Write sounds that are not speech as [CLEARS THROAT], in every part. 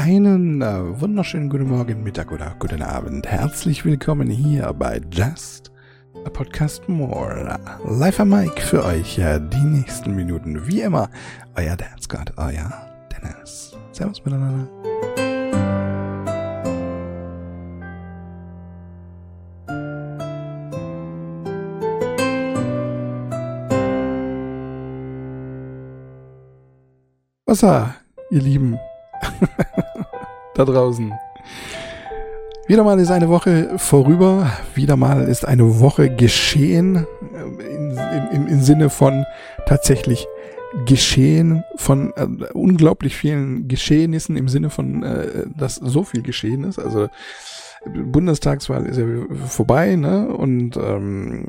einen äh, wunderschönen guten Morgen, Mittag oder guten Abend. Herzlich willkommen hier bei Just a Podcast More. Live am Mike für euch ja, die nächsten Minuten. Wie immer, euer Dance God, euer Dennis. Servus miteinander. Wasser, ihr Lieben. [LAUGHS] da draußen. Wieder mal ist eine Woche vorüber, wieder mal ist eine Woche geschehen, im, im, im Sinne von tatsächlich geschehen, von äh, unglaublich vielen Geschehnissen, im Sinne von, äh, dass so viel geschehen ist. Also Bundestagswahl ist ja vorbei, ne? Und ähm,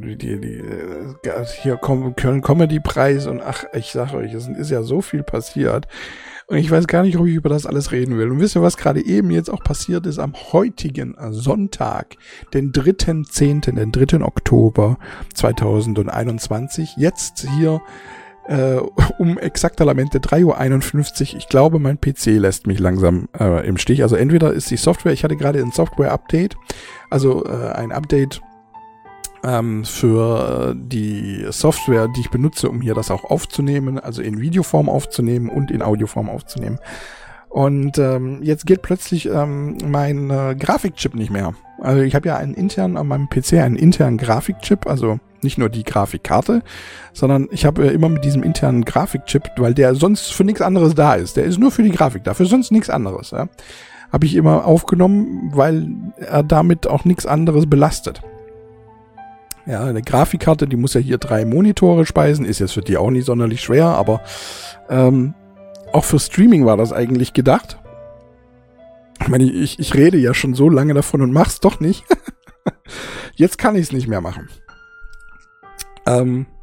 die, die, äh, hier Köln Comedy Preis und ach, ich sag euch, es ist ja so viel passiert. Und ich weiß gar nicht, ob ich über das alles reden will. Und wisst ihr, was gerade eben jetzt auch passiert ist? Am heutigen Sonntag, den 3.10., den 3. Oktober 2021, jetzt hier äh, um exakter Lamente 3.51 Uhr. Ich glaube, mein PC lässt mich langsam äh, im Stich. Also entweder ist die Software, ich hatte gerade ein Software-Update, also äh, ein Update ähm, für die Software, die ich benutze, um hier das auch aufzunehmen, also in Videoform aufzunehmen und in Audioform aufzunehmen. Und ähm, jetzt geht plötzlich ähm, mein äh, Grafikchip nicht mehr. Also ich habe ja einen internen an meinem PC einen internen Grafikchip, also nicht nur die Grafikkarte, sondern ich habe äh, immer mit diesem internen Grafikchip, weil der sonst für nichts anderes da ist. Der ist nur für die Grafik da, für sonst nichts anderes. Ja? Habe ich immer aufgenommen, weil er damit auch nichts anderes belastet. Ja, eine Grafikkarte, die muss ja hier drei Monitore speisen, ist jetzt für die auch nicht sonderlich schwer, aber ähm, auch für Streaming war das eigentlich gedacht. Ich meine, ich, ich rede ja schon so lange davon und mach's doch nicht. [LAUGHS] Jetzt kann ich es nicht mehr machen. Ähm, äh,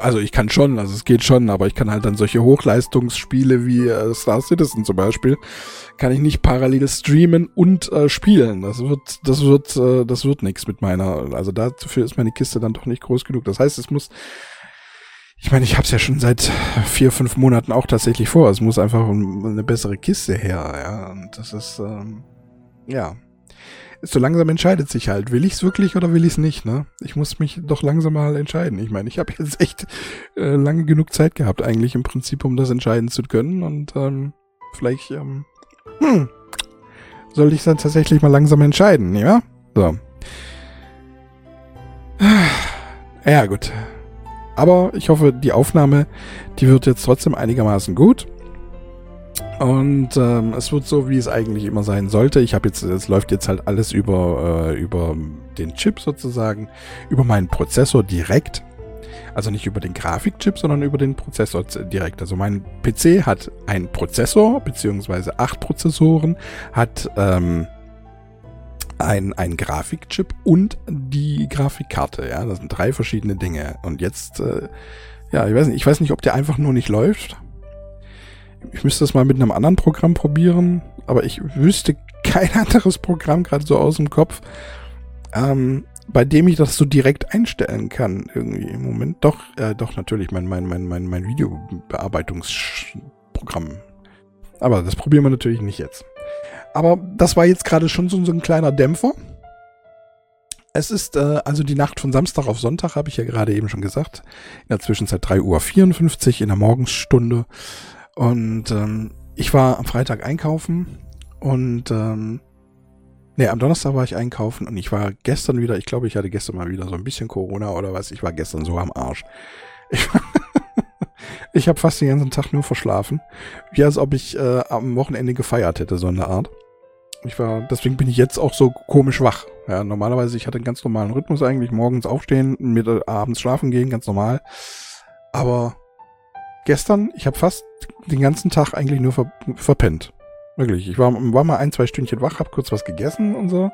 also ich kann schon, also es geht schon, aber ich kann halt dann solche Hochleistungsspiele wie äh, Star Citizen zum Beispiel, kann ich nicht parallel streamen und äh, spielen. Das wird, das wird, äh, das wird nichts mit meiner. Also dafür ist meine Kiste dann doch nicht groß genug. Das heißt, es muss ich meine, ich habe es ja schon seit vier, fünf Monaten auch tatsächlich vor. Es muss einfach eine bessere Kiste her, ja. Und das ist, ähm, ja. So langsam entscheidet sich halt, will ich es wirklich oder will ich es nicht, ne? Ich muss mich doch langsam mal entscheiden. Ich meine, ich habe jetzt echt äh, lange genug Zeit gehabt, eigentlich im Prinzip, um das entscheiden zu können. Und ähm, vielleicht, ähm, hm, soll ich dann tatsächlich mal langsam entscheiden, ja? So. Ja, gut. Aber ich hoffe, die Aufnahme, die wird jetzt trotzdem einigermaßen gut. Und ähm, es wird so, wie es eigentlich immer sein sollte. Ich habe jetzt, es läuft jetzt halt alles über, äh, über den Chip sozusagen, über meinen Prozessor direkt. Also nicht über den Grafikchip, sondern über den Prozessor direkt. Also mein PC hat einen Prozessor, beziehungsweise acht Prozessoren, hat ähm, ein, ein Grafikchip und die Grafikkarte. Ja, das sind drei verschiedene Dinge. Und jetzt, äh, ja, ich weiß nicht, ich weiß nicht, ob der einfach nur nicht läuft. Ich müsste das mal mit einem anderen Programm probieren, aber ich wüsste kein [LAUGHS] anderes Programm gerade so aus dem Kopf, ähm, bei dem ich das so direkt einstellen kann irgendwie im Moment. Doch, äh, doch natürlich mein mein mein mein mein Videobearbeitungsprogramm. Aber das probieren wir natürlich nicht jetzt. Aber das war jetzt gerade schon so, so, ein kleiner Dämpfer. Es ist äh, also die Nacht von Samstag auf Sonntag, habe ich ja gerade eben schon gesagt. In der Zwischenzeit 3.54 Uhr in der Morgenstunde. Und ähm, ich war am Freitag einkaufen und ähm, nee, am Donnerstag war ich einkaufen und ich war gestern wieder, ich glaube, ich hatte gestern mal wieder so ein bisschen Corona oder was. Ich war gestern so am Arsch. Ich [LAUGHS] ich habe fast den ganzen Tag nur verschlafen. Wie als ob ich äh, am Wochenende gefeiert hätte, so eine Art. Ich war, deswegen bin ich jetzt auch so komisch wach. Ja, normalerweise, ich hatte einen ganz normalen Rhythmus eigentlich, morgens aufstehen, mit abends schlafen gehen, ganz normal. Aber gestern, ich habe fast den ganzen Tag eigentlich nur ver verpennt. Wirklich. Ich war, war mal ein, zwei Stündchen wach, habe kurz was gegessen und so.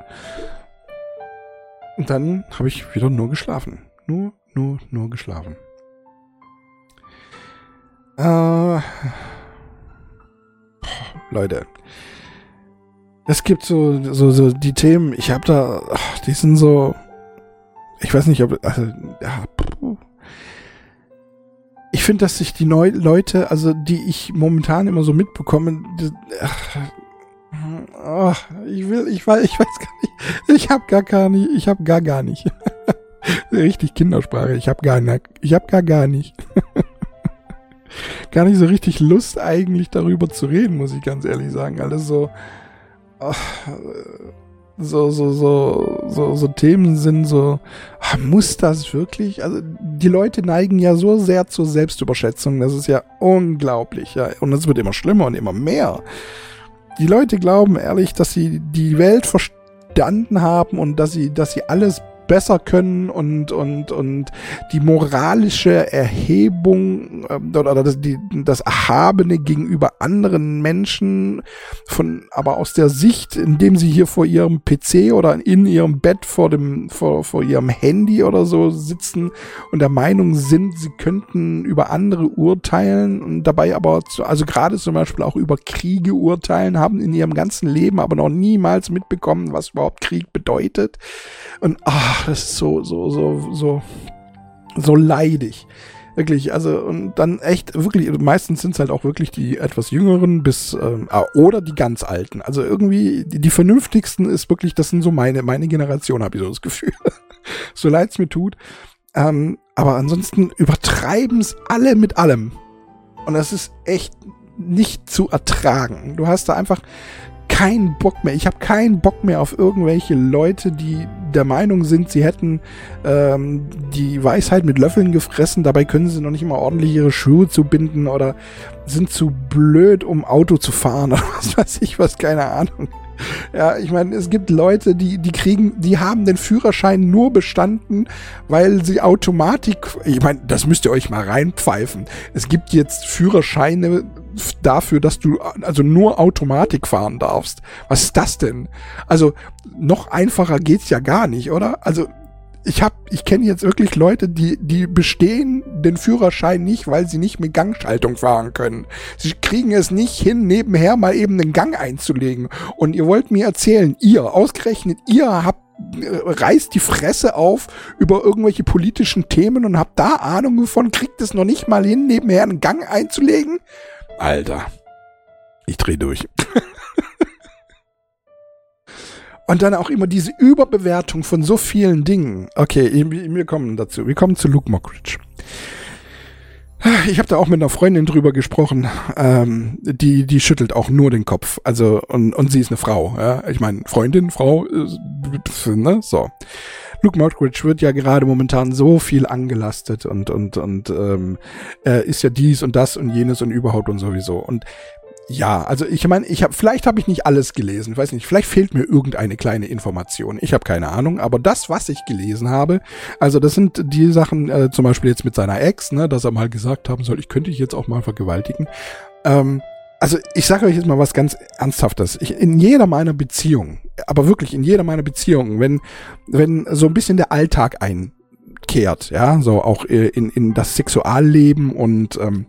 Und dann habe ich wieder nur geschlafen. Nur, nur, nur geschlafen. Äh, Leute. Es gibt so, so, so die Themen, ich habe da, die sind so, ich weiß nicht, ob, also, ja, ich, finde, dass sich die Neu Leute, also die ich momentan immer so mitbekomme, die, ach, oh, ich will, ich weiß, ich weiß gar nicht, ich habe gar gar nicht, [LAUGHS] ich habe gar gar nicht. richtig Kindersprache, ich habe gar nicht, ich habe gar gar nicht. gar nicht so richtig Lust eigentlich darüber zu reden, muss ich ganz ehrlich sagen. Alles so, ach, so, so, so, so, so Themen sind so, ah, muss das wirklich? Also die Leute neigen ja so sehr zur Selbstüberschätzung, das ist ja unglaublich, ja. Und es wird immer schlimmer und immer mehr. Die Leute glauben ehrlich, dass sie die Welt verstanden haben und dass sie, dass sie alles besser können und, und, und die moralische Erhebung äh, oder das, die, das Erhabene gegenüber anderen Menschen von, aber aus der Sicht, indem sie hier vor ihrem PC oder in ihrem Bett vor dem, vor, vor ihrem Handy oder so sitzen und der Meinung sind, sie könnten über andere urteilen und dabei aber, zu, also gerade zum Beispiel auch über Kriege urteilen, haben in ihrem ganzen Leben aber noch niemals mitbekommen, was überhaupt Krieg bedeutet. Und ach, das ist so, so, so, so, so leidig. Wirklich, also und dann echt, wirklich, meistens sind es halt auch wirklich die etwas jüngeren bis ähm, ah, oder die ganz alten. Also irgendwie, die, die vernünftigsten ist wirklich, das sind so meine, meine Generation, habe ich so das Gefühl. [LAUGHS] so leid es mir tut. Ähm, aber ansonsten übertreiben es alle mit allem. Und das ist echt nicht zu ertragen. Du hast da einfach keinen Bock mehr. Ich habe keinen Bock mehr auf irgendwelche Leute, die der Meinung sind, sie hätten ähm, die Weisheit mit Löffeln gefressen. Dabei können sie noch nicht mal ordentlich ihre Schuhe zubinden oder sind zu blöd, um Auto zu fahren [LAUGHS] oder was weiß ich was, keine Ahnung. Ja, ich meine, es gibt Leute, die, die kriegen, die haben den Führerschein nur bestanden, weil sie Automatik, ich meine, das müsst ihr euch mal reinpfeifen. Es gibt jetzt Führerscheine dafür, dass du also nur Automatik fahren darfst. Was ist das denn? Also noch einfacher geht's ja gar nicht, oder? Also ich habe, ich kenne jetzt wirklich Leute, die, die bestehen den Führerschein nicht, weil sie nicht mit Gangschaltung fahren können. Sie kriegen es nicht hin, nebenher mal eben den Gang einzulegen. Und ihr wollt mir erzählen, ihr, ausgerechnet ihr habt äh, reißt die Fresse auf über irgendwelche politischen Themen und habt da Ahnung davon, kriegt es noch nicht mal hin, nebenher einen Gang einzulegen? Alter, ich dreh durch. Und dann auch immer diese Überbewertung von so vielen Dingen. Okay, wir kommen dazu. Wir kommen zu Luke Mockridge. Ich habe da auch mit einer Freundin drüber gesprochen. Ähm, die, die schüttelt auch nur den Kopf. Also, und, und sie ist eine Frau. Ja? Ich meine, Freundin, Frau, äh, ne? So. Luke Mockridge wird ja gerade momentan so viel angelastet und, und, und ähm, er ist ja dies und das und jenes und überhaupt und sowieso. Und ja, also ich meine, ich habe vielleicht habe ich nicht alles gelesen, ich weiß nicht, vielleicht fehlt mir irgendeine kleine Information. Ich habe keine Ahnung, aber das, was ich gelesen habe, also das sind die Sachen, äh, zum Beispiel jetzt mit seiner Ex, ne, dass er mal gesagt haben soll, ich könnte ich jetzt auch mal vergewaltigen. Ähm, also ich sage euch jetzt mal was ganz Ernsthaftes. Ich, in jeder meiner Beziehungen, aber wirklich in jeder meiner Beziehungen, wenn wenn so ein bisschen der Alltag einkehrt, ja, so auch äh, in in das Sexualleben und ähm,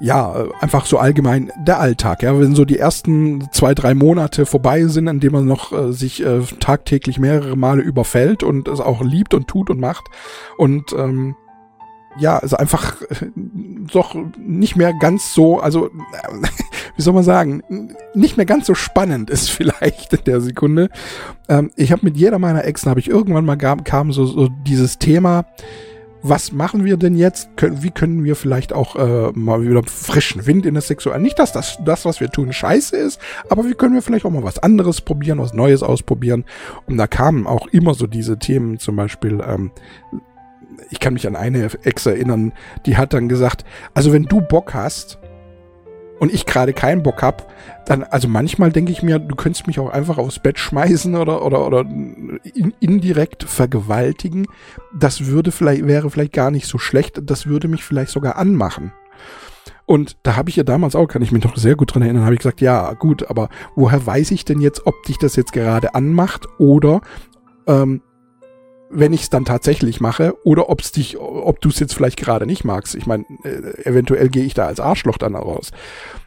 ja, äh, einfach so allgemein der Alltag, ja, wenn so die ersten zwei, drei Monate vorbei sind, in dem man noch äh, sich äh, tagtäglich mehrere Male überfällt und es auch liebt und tut und macht und ähm, ja, also einfach äh, doch nicht mehr ganz so, also [LAUGHS] wie soll man sagen, nicht mehr ganz so spannend ist [LAUGHS] vielleicht in der Sekunde. Ähm, ich habe mit jeder meiner Exen habe ich irgendwann mal gab, kam so, so dieses Thema, was machen wir denn jetzt? Wie können wir vielleicht auch äh, mal wieder frischen Wind in das Sexual? Nicht, dass das, das, was wir tun, scheiße ist, aber wie können wir vielleicht auch mal was anderes probieren, was Neues ausprobieren? Und da kamen auch immer so diese Themen, zum Beispiel, ähm, ich kann mich an eine Ex erinnern, die hat dann gesagt, also wenn du Bock hast, und ich gerade keinen Bock hab, dann, also manchmal denke ich mir, du könntest mich auch einfach aufs Bett schmeißen oder, oder, oder in, indirekt vergewaltigen. Das würde vielleicht, wäre vielleicht gar nicht so schlecht. Das würde mich vielleicht sogar anmachen. Und da habe ich ja damals auch, kann ich mich noch sehr gut dran erinnern, habe ich gesagt, ja, gut, aber woher weiß ich denn jetzt, ob dich das jetzt gerade anmacht oder ähm, wenn ich es dann tatsächlich mache oder ob's dich, ob du es jetzt vielleicht gerade nicht magst. Ich meine, äh, eventuell gehe ich da als Arschloch dann raus.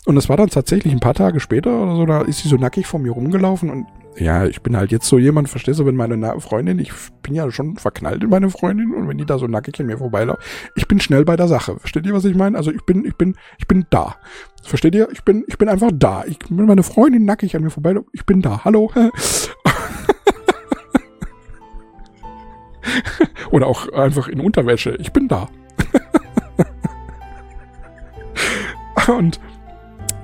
Und das war dann tatsächlich ein paar Tage später oder so, da ist sie so nackig vor mir rumgelaufen und ja, ich bin halt jetzt so jemand, verstehst du, wenn meine Freundin, ich bin ja schon verknallt in meine Freundin und wenn die da so nackig an mir vorbeilaufen, ich bin schnell bei der Sache. Versteht ihr, was ich meine? Also ich bin, ich bin, ich bin da. Versteht ihr? Ich bin, ich bin einfach da. Ich, wenn meine Freundin nackig an mir vorbeiläuft, ich bin da. Hallo. [LAUGHS] [LAUGHS] Oder auch einfach in Unterwäsche. Ich bin da. [LAUGHS] und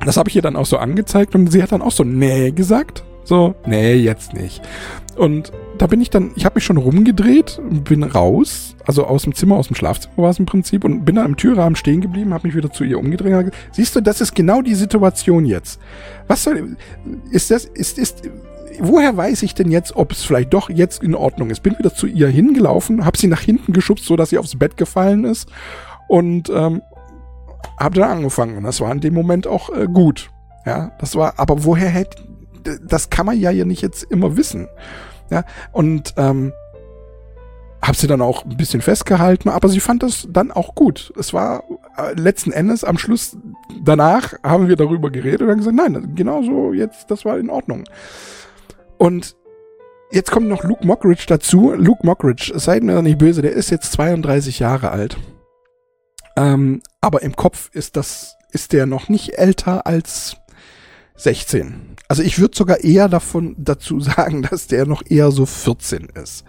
das habe ich ihr dann auch so angezeigt und sie hat dann auch so nee gesagt. So, nee, jetzt nicht. Und da bin ich dann, ich habe mich schon rumgedreht, bin raus, also aus dem Zimmer, aus dem Schlafzimmer war es im Prinzip und bin dann im Türrahmen stehen geblieben, habe mich wieder zu ihr umgedreht. Und gesagt, Siehst du, das ist genau die Situation jetzt. Was soll, ist das, ist, ist, woher weiß ich denn jetzt, ob es vielleicht doch jetzt in Ordnung ist? Bin wieder zu ihr hingelaufen, habe sie nach hinten geschubst, so dass sie aufs Bett gefallen ist und ähm, habe dann angefangen. Und das war in dem Moment auch äh, gut. Ja, das war, aber woher hätte, das kann man ja ja nicht jetzt immer wissen. Ja, und ähm, habe sie dann auch ein bisschen festgehalten, aber sie fand das dann auch gut. Es war äh, letzten Endes am Schluss danach haben wir darüber geredet und haben gesagt, nein, genau so jetzt, das war in Ordnung. Und jetzt kommt noch Luke Mockridge dazu. Luke Mockridge, seid mir nicht böse, der ist jetzt 32 Jahre alt. Ähm, aber im Kopf ist das, ist der noch nicht älter als 16. Also ich würde sogar eher davon dazu [LAUGHS] sagen, dass der noch eher so 14 ist.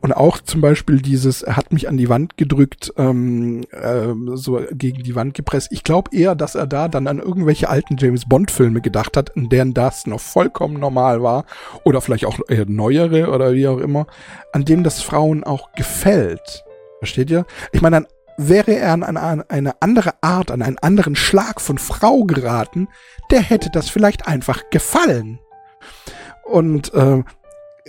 Und auch zum Beispiel dieses, er hat mich an die Wand gedrückt, ähm, äh, so gegen die Wand gepresst. Ich glaube eher, dass er da dann an irgendwelche alten James Bond-Filme gedacht hat, in denen das noch vollkommen normal war. Oder vielleicht auch eher neuere oder wie auch immer, an dem das Frauen auch gefällt. Versteht ihr? Ich meine, dann wäre er an eine andere Art, an einen anderen Schlag von Frau geraten, der hätte das vielleicht einfach gefallen. Und äh,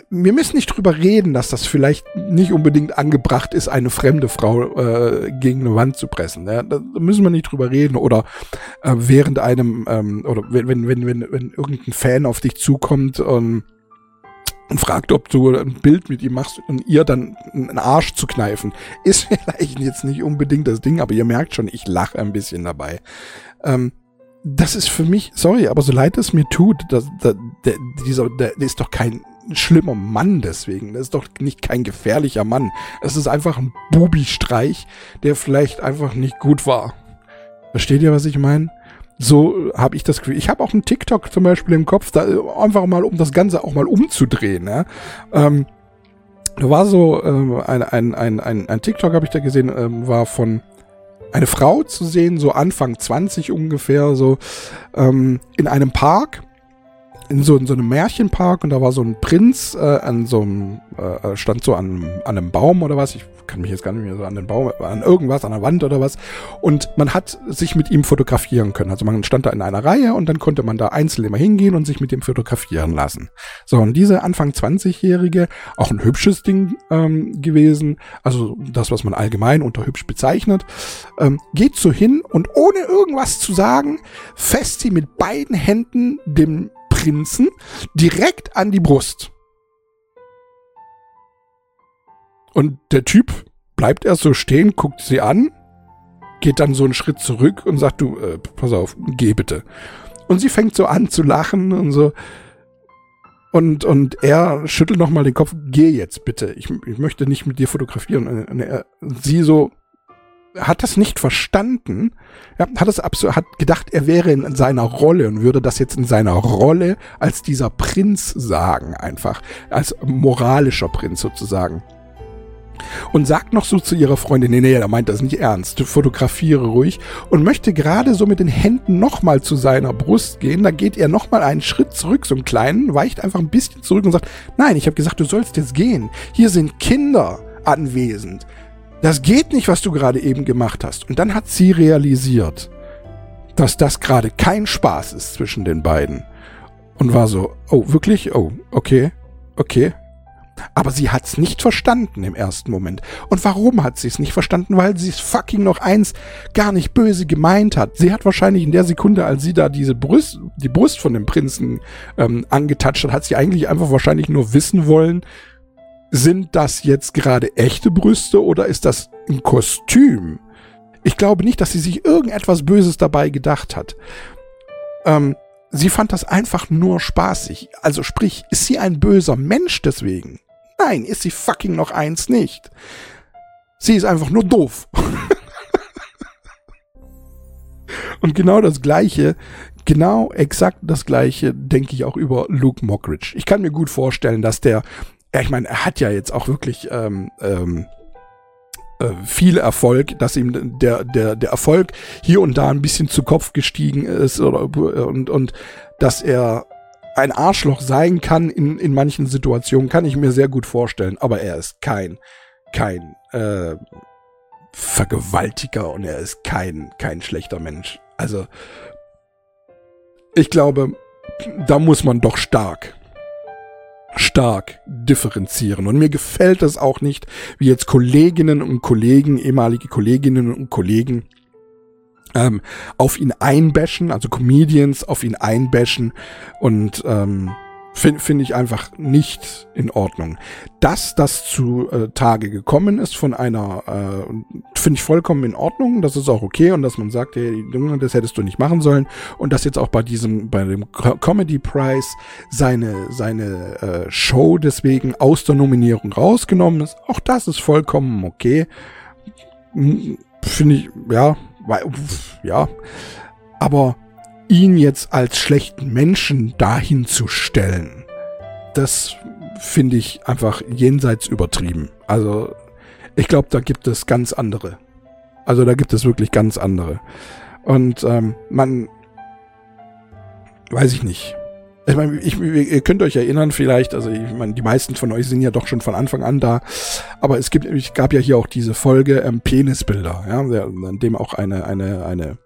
wir müssen nicht drüber reden, dass das vielleicht nicht unbedingt angebracht ist, eine fremde Frau äh, gegen eine Wand zu pressen. Ja? Da müssen wir nicht drüber reden. Oder äh, während einem, ähm, oder wenn, wenn, wenn, wenn, wenn irgendein Fan auf dich zukommt und und fragt, ob du ein Bild mit ihm machst und ihr dann einen Arsch zu kneifen. Ist [LAUGHS] vielleicht jetzt nicht unbedingt das Ding, aber ihr merkt schon, ich lache ein bisschen dabei. Ähm, das ist für mich, sorry, aber so leid es mir tut, dass, der, dieser, der, der ist doch kein schlimmer Mann deswegen. Das ist doch nicht kein gefährlicher Mann. Es ist einfach ein Bubi-Streich, der vielleicht einfach nicht gut war. Versteht ihr, was ich meine? So habe ich das Gefühl. Ich habe auch einen TikTok zum Beispiel im Kopf, da einfach mal, um das Ganze auch mal umzudrehen. Ja? Ähm, da war so ähm, ein, ein, ein, ein, ein TikTok, habe ich da gesehen, ähm, war von eine Frau zu sehen, so Anfang 20 ungefähr, so ähm, in einem Park in so, in so einem Märchenpark und da war so ein Prinz äh, an so einem, äh, stand so an, an einem Baum oder was, ich kann mich jetzt gar nicht mehr so an den Baum, an irgendwas, an der Wand oder was. Und man hat sich mit ihm fotografieren können. Also man stand da in einer Reihe und dann konnte man da einzeln immer hingehen und sich mit ihm fotografieren lassen. So, und diese Anfang 20-Jährige, auch ein hübsches Ding ähm, gewesen, also das, was man allgemein unter hübsch bezeichnet, ähm, geht so hin und ohne irgendwas zu sagen, fest sie mit beiden Händen dem Prinzen direkt an die Brust. Und der Typ bleibt erst so stehen, guckt sie an, geht dann so einen Schritt zurück und sagt, du, äh, pass auf, geh bitte. Und sie fängt so an zu lachen und so. Und, und er schüttelt nochmal den Kopf, geh jetzt bitte, ich, ich möchte nicht mit dir fotografieren. Und er, sie so, hat das nicht verstanden, ja, hat es absolut, hat gedacht, er wäre in seiner Rolle und würde das jetzt in seiner Rolle als dieser Prinz sagen, einfach, als moralischer Prinz sozusagen. Und sagt noch so zu ihrer Freundin, nee, nee, er meint das nicht ernst, fotografiere ruhig und möchte gerade so mit den Händen nochmal zu seiner Brust gehen, da geht er nochmal einen Schritt zurück, so einen kleinen, weicht einfach ein bisschen zurück und sagt, nein, ich habe gesagt, du sollst jetzt gehen, hier sind Kinder anwesend, das geht nicht, was du gerade eben gemacht hast. Und dann hat sie realisiert, dass das gerade kein Spaß ist zwischen den beiden. Und war so, oh, wirklich? Oh, okay, okay. Aber sie hat's nicht verstanden im ersten Moment. Und warum hat sie es nicht verstanden? Weil sie es fucking noch eins gar nicht böse gemeint hat. Sie hat wahrscheinlich in der Sekunde, als sie da diese Brust, die Brust von dem Prinzen ähm, angetatscht hat, hat sie eigentlich einfach wahrscheinlich nur wissen wollen, sind das jetzt gerade echte Brüste oder ist das ein Kostüm? Ich glaube nicht, dass sie sich irgendetwas Böses dabei gedacht hat. Ähm, sie fand das einfach nur spaßig. Also sprich, ist sie ein böser Mensch deswegen? Nein, ist sie fucking noch eins nicht. Sie ist einfach nur doof. [LAUGHS] Und genau das Gleiche, genau exakt das Gleiche denke ich auch über Luke Mockridge. Ich kann mir gut vorstellen, dass der ja, ich meine, er hat ja jetzt auch wirklich ähm, ähm, äh, viel Erfolg, dass ihm der, der, der Erfolg hier und da ein bisschen zu Kopf gestiegen ist oder, und, und dass er ein Arschloch sein kann in, in manchen Situationen, kann ich mir sehr gut vorstellen. Aber er ist kein, kein äh, Vergewaltiger und er ist kein, kein schlechter Mensch. Also, ich glaube, da muss man doch stark stark differenzieren. Und mir gefällt es auch nicht, wie jetzt Kolleginnen und Kollegen, ehemalige Kolleginnen und Kollegen, ähm, auf ihn einbashen, also Comedians auf ihn einbashen und ähm, Finde find ich einfach nicht in Ordnung. Dass das zu äh, Tage gekommen ist von einer, äh, finde ich vollkommen in Ordnung. Das ist auch okay und dass man sagt, hey, das hättest du nicht machen sollen. Und dass jetzt auch bei diesem, bei dem Comedy Prize seine, seine äh, Show deswegen aus der Nominierung rausgenommen ist. Auch das ist vollkommen okay. Finde ich, ja, ja. Aber ihn jetzt als schlechten Menschen dahin zu stellen, das finde ich einfach jenseits übertrieben. Also ich glaube, da gibt es ganz andere. Also da gibt es wirklich ganz andere. Und ähm, man, weiß ich nicht. Ich meine, ich, ihr könnt euch erinnern vielleicht, also ich meine, die meisten von euch sind ja doch schon von Anfang an da, aber es gibt, es gab ja hier auch diese Folge ähm, Penisbilder, ja, an dem auch eine, eine, eine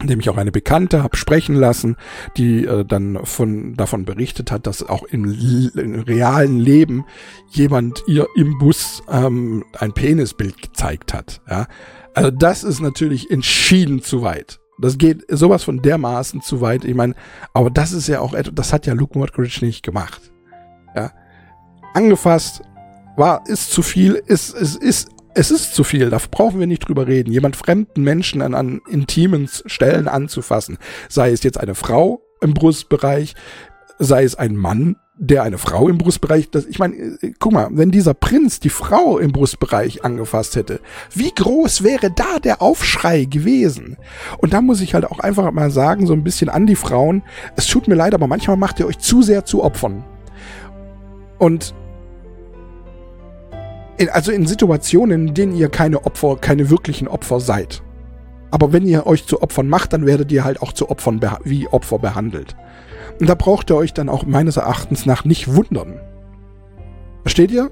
indem ich auch eine Bekannte habe sprechen lassen, die äh, dann von davon berichtet hat, dass auch im, im, realen Leben jemand ihr im Bus ähm, ein Penisbild gezeigt hat. Ja? Also das ist natürlich entschieden zu weit. Das geht sowas von dermaßen zu weit. Ich meine, aber das ist ja auch etwas, das hat ja Luke Mockridge nicht gemacht. Ja? Angefasst, war, ist zu viel, ist, ist, ist es ist zu viel, da brauchen wir nicht drüber reden. Jemand fremden Menschen an, an intimen Stellen anzufassen, sei es jetzt eine Frau im Brustbereich, sei es ein Mann, der eine Frau im Brustbereich, das, ich meine, äh, guck mal, wenn dieser Prinz die Frau im Brustbereich angefasst hätte, wie groß wäre da der Aufschrei gewesen? Und da muss ich halt auch einfach mal sagen, so ein bisschen an die Frauen, es tut mir leid, aber manchmal macht ihr euch zu sehr zu Opfern. Und in, also in Situationen, in denen ihr keine Opfer, keine wirklichen Opfer seid. Aber wenn ihr euch zu Opfern macht, dann werdet ihr halt auch zu Opfern wie Opfer behandelt. Und da braucht ihr euch dann auch meines Erachtens nach nicht wundern. Versteht ihr?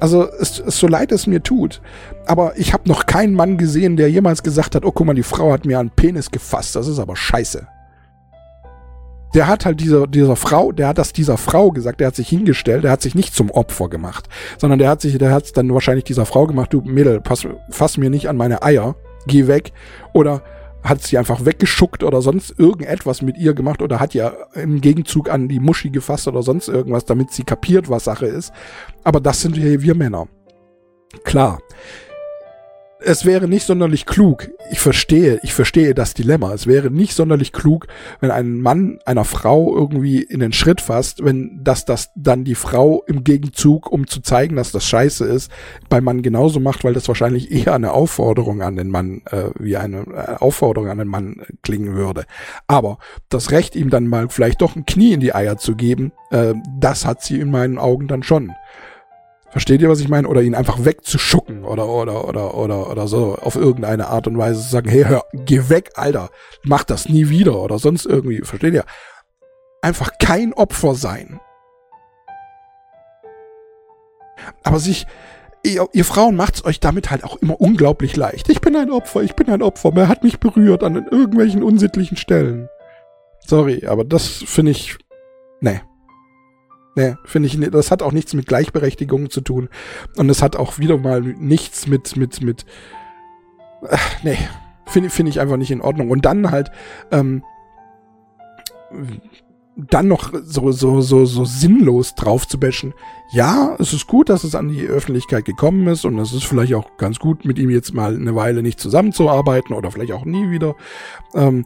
Also es, es so leid es mir tut, aber ich habe noch keinen Mann gesehen, der jemals gesagt hat, oh guck mal, die Frau hat mir einen Penis gefasst, das ist aber scheiße der hat halt dieser, dieser Frau, der hat das dieser Frau gesagt, der hat sich hingestellt, der hat sich nicht zum Opfer gemacht, sondern der hat sich, der hat dann wahrscheinlich dieser Frau gemacht, du Mädel, pass, fass mir nicht an meine Eier, geh weg, oder hat sie einfach weggeschuckt oder sonst irgendetwas mit ihr gemacht oder hat ja im Gegenzug an die Muschi gefasst oder sonst irgendwas, damit sie kapiert, was Sache ist. Aber das sind wir, wir Männer. Klar es wäre nicht sonderlich klug. Ich verstehe, ich verstehe das Dilemma. Es wäre nicht sonderlich klug, wenn ein Mann einer Frau irgendwie in den Schritt fasst, wenn das das dann die Frau im Gegenzug, um zu zeigen, dass das scheiße ist, beim Mann genauso macht, weil das wahrscheinlich eher eine Aufforderung an den Mann, äh, wie eine äh, Aufforderung an den Mann klingen würde. Aber das Recht, ihm dann mal vielleicht doch ein Knie in die Eier zu geben, äh, das hat sie in meinen Augen dann schon. Versteht ihr, was ich meine? Oder ihn einfach wegzuschucken oder, oder, oder, oder, oder so auf irgendeine Art und Weise zu sagen, hey, hör, geh weg, Alter, mach das nie wieder oder sonst irgendwie. Versteht ihr? Einfach kein Opfer sein. Aber sich, ihr, ihr Frauen macht's euch damit halt auch immer unglaublich leicht. Ich bin ein Opfer, ich bin ein Opfer. Wer hat mich berührt an irgendwelchen unsittlichen Stellen? Sorry, aber das finde ich, nee. Nee, finde ich, das hat auch nichts mit Gleichberechtigung zu tun. Und es hat auch wieder mal nichts mit, mit, mit, ach, nee, finde find ich einfach nicht in Ordnung. Und dann halt, ähm, dann noch so, so, so, so sinnlos drauf zu bashen. Ja, es ist gut, dass es an die Öffentlichkeit gekommen ist und es ist vielleicht auch ganz gut, mit ihm jetzt mal eine Weile nicht zusammenzuarbeiten oder vielleicht auch nie wieder. Ähm,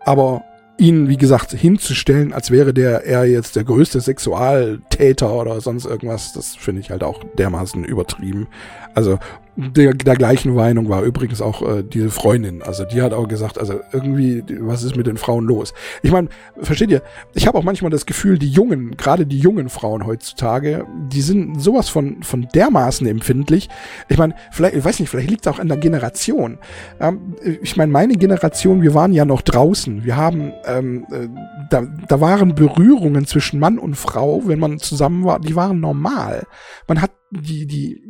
aber ihn, wie gesagt, hinzustellen, als wäre der er jetzt der größte Sexualtäter oder sonst irgendwas, das finde ich halt auch dermaßen übertrieben. Also der, der gleichen Meinung war übrigens auch äh, diese Freundin. Also die hat auch gesagt, also irgendwie, was ist mit den Frauen los? Ich meine, versteht ihr, ich habe auch manchmal das Gefühl, die jungen, gerade die jungen Frauen heutzutage, die sind sowas von, von dermaßen empfindlich. Ich meine, vielleicht, ich weiß nicht, vielleicht liegt es auch an der Generation. Ähm, ich meine, meine Generation, wir waren ja noch draußen. Wir haben, ähm, äh, da, da waren Berührungen zwischen Mann und Frau, wenn man zusammen war, die waren normal. Man hat die, die,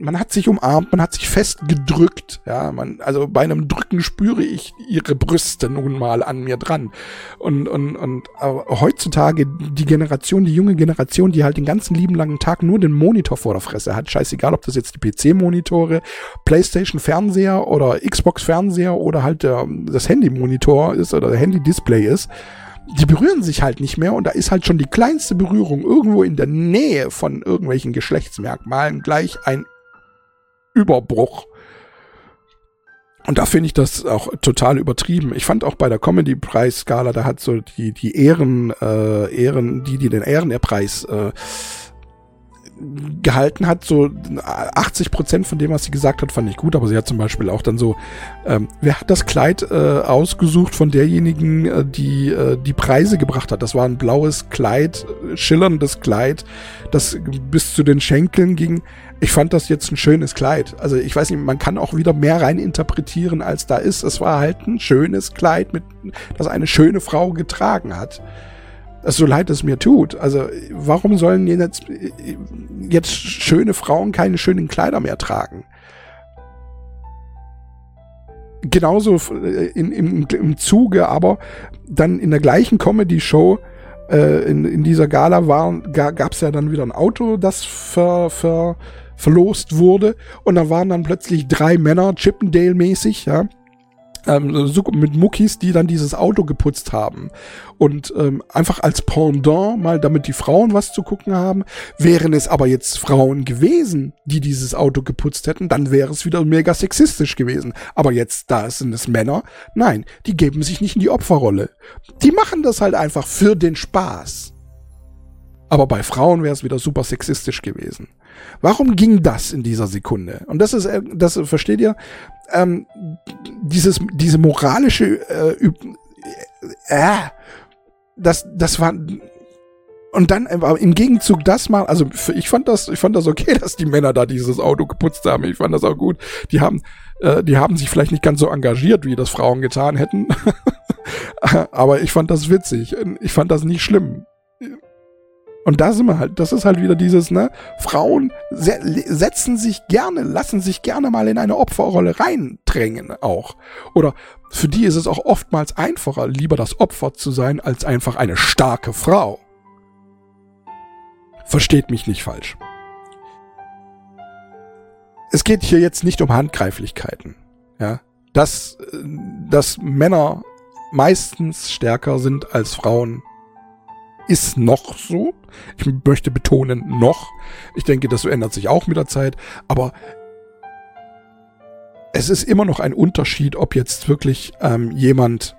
man hat sich umarmt, man hat sich festgedrückt, ja, man, also bei einem Drücken spüre ich ihre Brüste nun mal an mir dran. Und, und, und heutzutage die Generation, die junge Generation, die halt den ganzen lieben langen Tag nur den Monitor vor der Fresse hat, scheißegal, ob das jetzt die PC-Monitore, Playstation-Fernseher oder Xbox-Fernseher oder halt der, das Handy-Monitor ist oder der Handy-Display ist, die berühren sich halt nicht mehr und da ist halt schon die kleinste Berührung irgendwo in der Nähe von irgendwelchen Geschlechtsmerkmalen gleich ein Überbruch. Und da finde ich das auch total übertrieben. Ich fand auch bei der Comedy-Preisskala, da hat so die, die Ehren, äh, Ehren, die, die den Ehrenpreis äh, gehalten hat, so 80 Prozent von dem, was sie gesagt hat, fand ich gut, aber sie hat zum Beispiel auch dann so, ähm, wer hat das Kleid äh, ausgesucht von derjenigen, äh, die äh, die Preise gebracht hat? Das war ein blaues Kleid, schillerndes Kleid, das bis zu den Schenkeln ging. Ich fand das jetzt ein schönes Kleid. Also ich weiß nicht, man kann auch wieder mehr rein interpretieren, als da ist. Es war halt ein schönes Kleid, mit, das eine schöne Frau getragen hat so leid es mir tut. Also warum sollen jetzt, jetzt schöne Frauen keine schönen Kleider mehr tragen? Genauso in, im, im Zuge, aber dann in der gleichen Comedy-Show äh, in, in dieser Gala gab es ja dann wieder ein Auto, das ver, ver, verlost wurde und da waren dann plötzlich drei Männer, Chippendale-mäßig, ja, ähm, mit Muckis, die dann dieses Auto geputzt haben. Und ähm, einfach als Pendant, mal damit die Frauen was zu gucken haben. Wären es aber jetzt Frauen gewesen, die dieses Auto geputzt hätten, dann wäre es wieder mega sexistisch gewesen. Aber jetzt, da sind es Männer, nein, die geben sich nicht in die Opferrolle. Die machen das halt einfach für den Spaß. Aber bei Frauen wäre es wieder super sexistisch gewesen. Warum ging das in dieser Sekunde? Und das ist, äh, das versteht ihr? ähm, dieses, diese moralische, äh, äh, das, das war, und dann im Gegenzug das mal, also ich fand das, ich fand das okay, [LAUGHS] dass die Männer da dieses Auto geputzt haben. Ich fand das auch gut. Die haben, äh, die haben sich vielleicht nicht ganz so engagiert, wie das Frauen getan hätten. [LAUGHS] aber ich fand das witzig. Ich fand das nicht schlimm. Und da sind wir halt, das ist halt wieder dieses, ne, Frauen se setzen sich gerne, lassen sich gerne mal in eine Opferrolle reindrängen auch. Oder für die ist es auch oftmals einfacher, lieber das Opfer zu sein, als einfach eine starke Frau. Versteht mich nicht falsch. Es geht hier jetzt nicht um Handgreiflichkeiten, ja. Dass, äh, dass Männer meistens stärker sind als Frauen ist noch so. Ich möchte betonen, noch. Ich denke, das ändert sich auch mit der Zeit. Aber es ist immer noch ein Unterschied, ob jetzt wirklich ähm, jemand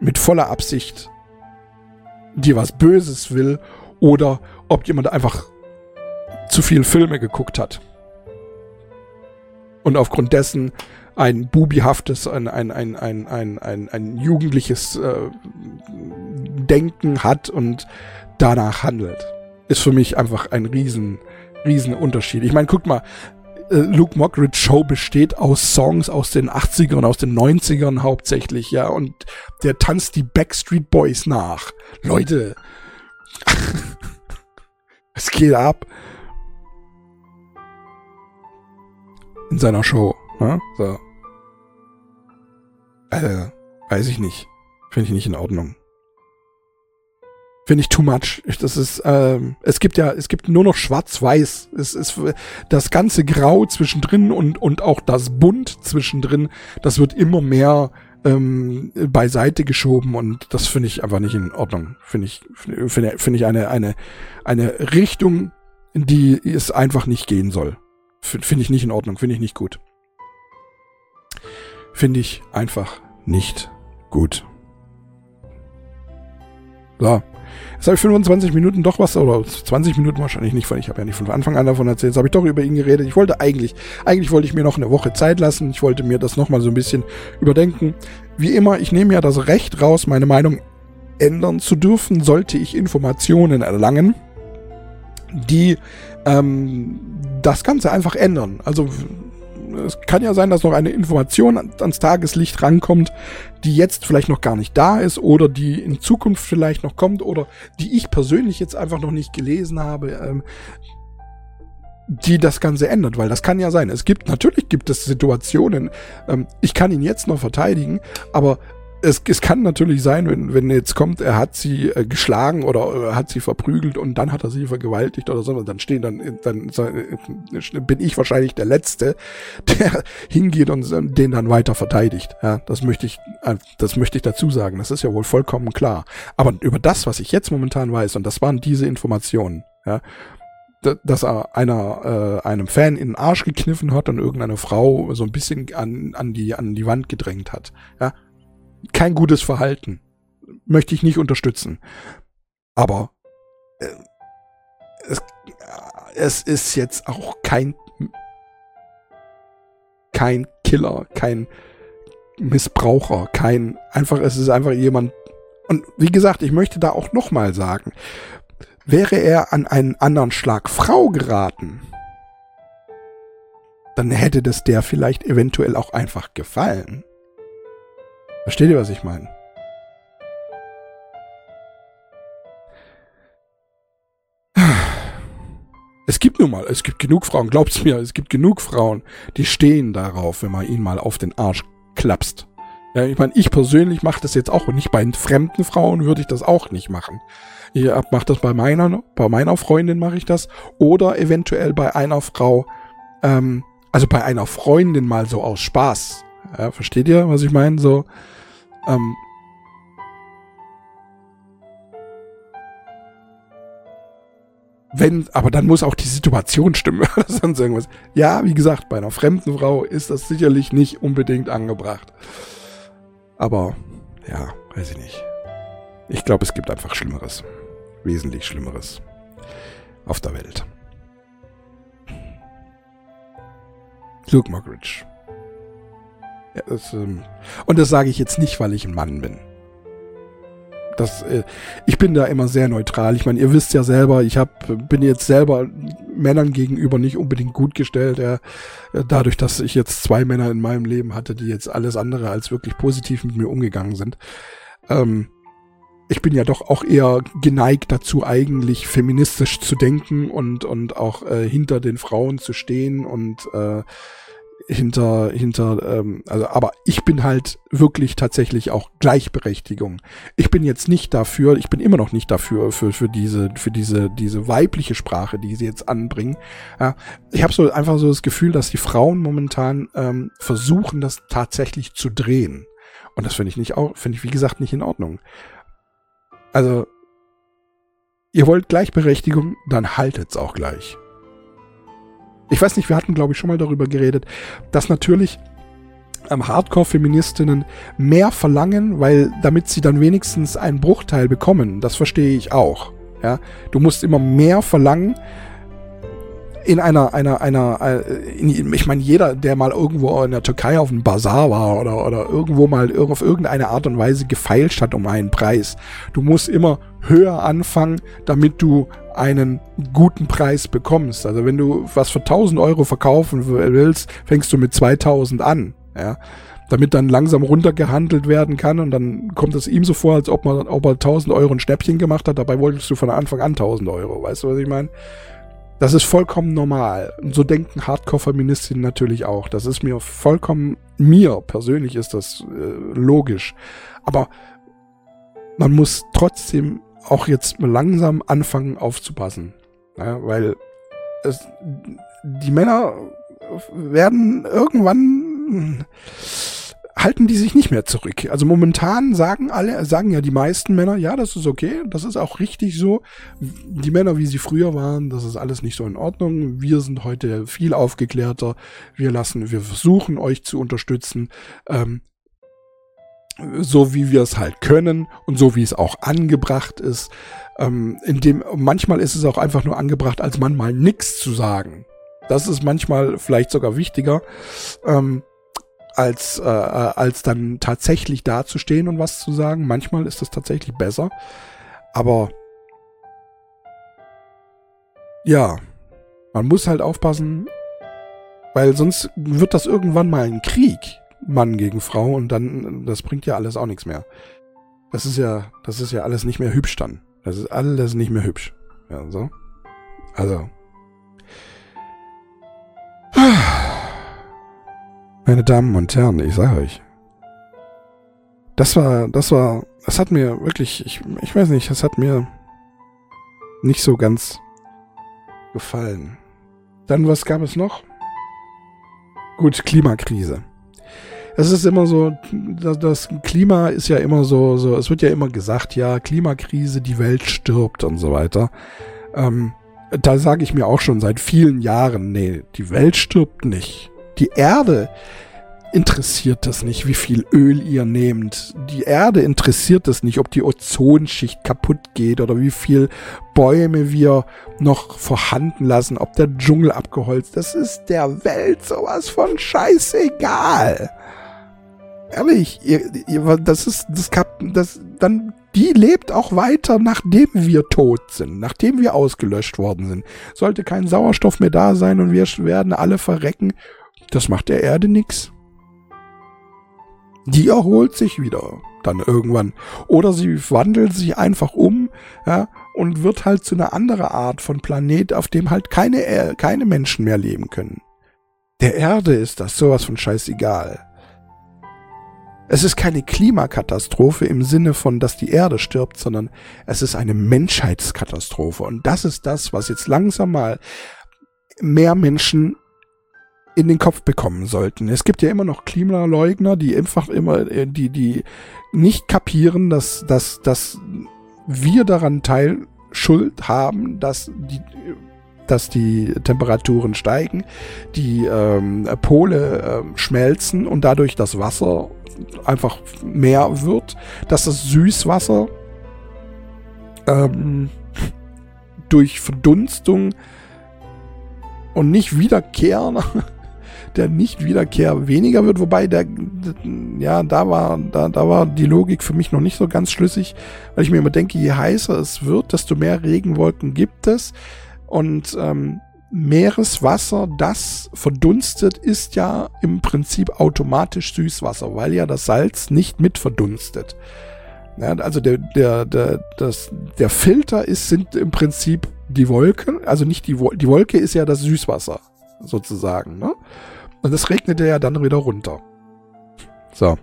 mit voller Absicht dir was Böses will oder ob jemand einfach zu viel Filme geguckt hat. Und aufgrund dessen ein bubihaftes, ein, ein, ein, ein, ein, ein, ein jugendliches äh, Denken hat und danach handelt. Ist für mich einfach ein riesen, riesen Unterschied. Ich meine, guck mal, äh, Luke Mockridge Show besteht aus Songs aus den 80ern, aus den 90ern hauptsächlich, ja, und der tanzt die Backstreet Boys nach. Leute, [LAUGHS] es geht ab. In seiner Show, ne? So. Äh, weiß ich nicht. Finde ich nicht in Ordnung. Finde ich too much. Das ist, ähm, es gibt ja, es gibt nur noch Schwarz-Weiß. Es ist das ganze Grau zwischendrin und, und auch das Bunt zwischendrin, das wird immer mehr ähm, beiseite geschoben und das finde ich einfach nicht in Ordnung. Finde ich, finde find ich eine, eine, eine Richtung, in die es einfach nicht gehen soll. Finde ich nicht in Ordnung, finde ich nicht gut. Finde ich einfach nicht gut. So. Jetzt habe ich 25 Minuten doch was, oder 20 Minuten wahrscheinlich nicht, weil ich habe ja nicht von Anfang an davon erzählt. Jetzt habe ich doch über ihn geredet. Ich wollte eigentlich, eigentlich wollte ich mir noch eine Woche Zeit lassen. Ich wollte mir das nochmal so ein bisschen überdenken. Wie immer, ich nehme ja das Recht raus, meine Meinung ändern zu dürfen, sollte ich Informationen erlangen, die ähm, das Ganze einfach ändern. Also es kann ja sein, dass noch eine Information ans Tageslicht rankommt, die jetzt vielleicht noch gar nicht da ist oder die in Zukunft vielleicht noch kommt oder die ich persönlich jetzt einfach noch nicht gelesen habe, ähm, die das Ganze ändert, weil das kann ja sein. Es gibt, natürlich gibt es Situationen, ähm, ich kann ihn jetzt noch verteidigen, aber es, es kann natürlich sein, wenn, wenn jetzt kommt, er hat sie äh, geschlagen oder äh, hat sie verprügelt und dann hat er sie vergewaltigt oder so, dann stehen dann, dann äh, bin ich wahrscheinlich der Letzte, [LAUGHS] der hingeht und den dann weiter verteidigt. Ja, das möchte ich, äh, das möchte ich dazu sagen. Das ist ja wohl vollkommen klar. Aber über das, was ich jetzt momentan weiß, und das waren diese Informationen, ja, dass er einer äh, einem Fan in den Arsch gekniffen hat und irgendeine Frau so ein bisschen an, an die an die Wand gedrängt hat. Ja, kein gutes Verhalten. Möchte ich nicht unterstützen. Aber äh, es, es ist jetzt auch kein kein Killer, kein Missbraucher, kein einfach, es ist einfach jemand. Und wie gesagt, ich möchte da auch nochmal sagen, wäre er an einen anderen Schlag Frau geraten, dann hätte das der vielleicht eventuell auch einfach gefallen. Versteht ihr, was ich meine? Es gibt nun mal, es gibt genug Frauen, glaubt's mir, es gibt genug Frauen, die stehen darauf, wenn man ihn mal auf den Arsch klapst. Ja, ich meine, ich persönlich mache das jetzt auch und nicht bei fremden Frauen würde ich das auch nicht machen. Ich mache das bei meiner, bei meiner Freundin mache ich das oder eventuell bei einer Frau, ähm, also bei einer Freundin mal so aus Spaß. Ja, versteht ihr, was ich meine? So, ähm, wenn, aber dann muss auch die Situation stimmen [LAUGHS] sonst irgendwas. Ja, wie gesagt, bei einer fremden Frau ist das sicherlich nicht unbedingt angebracht. Aber, ja, weiß ich nicht. Ich glaube, es gibt einfach Schlimmeres. Wesentlich Schlimmeres. Auf der Welt. Luke Mockridge. Das, ähm, und das sage ich jetzt nicht, weil ich ein Mann bin. Das, äh, ich bin da immer sehr neutral. Ich meine, ihr wisst ja selber, ich hab, bin jetzt selber Männern gegenüber nicht unbedingt gut gestellt. Ja, dadurch, dass ich jetzt zwei Männer in meinem Leben hatte, die jetzt alles andere als wirklich positiv mit mir umgegangen sind. Ähm, ich bin ja doch auch eher geneigt dazu, eigentlich feministisch zu denken und, und auch äh, hinter den Frauen zu stehen und äh, hinter, hinter, ähm, also, aber ich bin halt wirklich tatsächlich auch Gleichberechtigung. Ich bin jetzt nicht dafür, ich bin immer noch nicht dafür, für, für diese, für diese, diese weibliche Sprache, die sie jetzt anbringen. Ja, ich habe so einfach so das Gefühl, dass die Frauen momentan ähm, versuchen, das tatsächlich zu drehen. Und das finde ich nicht auch, finde ich wie gesagt nicht in Ordnung. Also, ihr wollt Gleichberechtigung, dann haltet's auch gleich. Ich weiß nicht, wir hatten, glaube ich, schon mal darüber geredet, dass natürlich ähm, Hardcore-Feministinnen mehr verlangen, weil damit sie dann wenigstens einen Bruchteil bekommen. Das verstehe ich auch. Ja, du musst immer mehr verlangen, in einer, einer, einer, äh, in, ich meine, jeder, der mal irgendwo in der Türkei auf einem Bazar war oder, oder irgendwo mal auf irgendeine Art und Weise gefeilscht hat um einen Preis. Du musst immer höher anfangen, damit du einen guten Preis bekommst. Also wenn du was für 1000 Euro verkaufen willst, fängst du mit 2000 an, ja. Damit dann langsam runtergehandelt werden kann und dann kommt es ihm so vor, als ob man, ob er 1000 Euro ein Schnäppchen gemacht hat, dabei wolltest du von Anfang an 1000 Euro. Weißt du, was ich meine? Das ist vollkommen normal. Und so denken Hardcore-Feministinnen natürlich auch. Das ist mir vollkommen, mir persönlich ist das äh, logisch. Aber man muss trotzdem auch jetzt langsam anfangen aufzupassen. Ja, weil es, die Männer werden irgendwann halten die sich nicht mehr zurück. Also momentan sagen alle, sagen ja die meisten Männer, ja, das ist okay, das ist auch richtig so. Die Männer, wie sie früher waren, das ist alles nicht so in Ordnung. Wir sind heute viel aufgeklärter. Wir lassen, wir versuchen euch zu unterstützen. Ähm, so wie wir es halt können und so wie es auch angebracht ist. Ähm, in dem, manchmal ist es auch einfach nur angebracht, als Mann mal nichts zu sagen. Das ist manchmal vielleicht sogar wichtiger. Ähm, als, äh, äh, als dann tatsächlich dazustehen und was zu sagen. Manchmal ist das tatsächlich besser. Aber ja, man muss halt aufpassen, weil sonst wird das irgendwann mal ein Krieg, Mann gegen Frau, und dann, das bringt ja alles auch nichts mehr. Das ist ja, das ist ja alles nicht mehr hübsch dann. Das ist alles nicht mehr hübsch. Ja, so. Also. Meine Damen und Herren, ich sage euch. Das war, das war, das hat mir wirklich, ich, ich weiß nicht, das hat mir nicht so ganz gefallen. Dann, was gab es noch? Gut, Klimakrise. Es ist immer so, das, Klima ist ja immer so, so, es wird ja immer gesagt, ja, Klimakrise, die Welt stirbt und so weiter. Ähm, da sage ich mir auch schon seit vielen Jahren, nee, die Welt stirbt nicht. Die Erde interessiert das nicht, wie viel Öl ihr nehmt. Die Erde interessiert das nicht, ob die Ozonschicht kaputt geht oder wie viel Bäume wir noch vorhanden lassen, ob der Dschungel abgeholzt. Das ist der Welt sowas von scheißegal. Ehrlich, ihr, ihr, das ist, das, das, dann, die lebt auch weiter, nachdem wir tot sind, nachdem wir ausgelöscht worden sind. Sollte kein Sauerstoff mehr da sein und wir werden alle verrecken, das macht der Erde nix. Die erholt sich wieder dann irgendwann. Oder sie wandelt sich einfach um ja, und wird halt zu einer anderen Art von Planet, auf dem halt keine, keine Menschen mehr leben können. Der Erde ist das sowas von scheißegal. Es ist keine Klimakatastrophe im Sinne von, dass die Erde stirbt, sondern es ist eine Menschheitskatastrophe. Und das ist das, was jetzt langsam mal mehr Menschen in den Kopf bekommen sollten. Es gibt ja immer noch Klimaleugner, die einfach immer, äh, die, die nicht kapieren, dass, dass, dass wir daran Teil Schuld haben, dass die, dass die Temperaturen steigen, die ähm, Pole äh, schmelzen und dadurch das Wasser einfach mehr wird, dass das Süßwasser ähm, durch Verdunstung und nicht wiederkehren [LAUGHS] der Nichtwiederkehr weniger wird, wobei der, ja, da war, da, da war die Logik für mich noch nicht so ganz schlüssig, weil ich mir immer denke, je heißer es wird, desto mehr Regenwolken gibt es und ähm, Meereswasser, das verdunstet, ist ja im Prinzip automatisch Süßwasser, weil ja das Salz nicht mit verdunstet. Ja, also der, der, der, das, der Filter ist, sind im Prinzip die Wolken, also nicht die, Wolke, die Wolke ist ja das Süßwasser, sozusagen. Ne? Und es regnete ja dann wieder runter. So.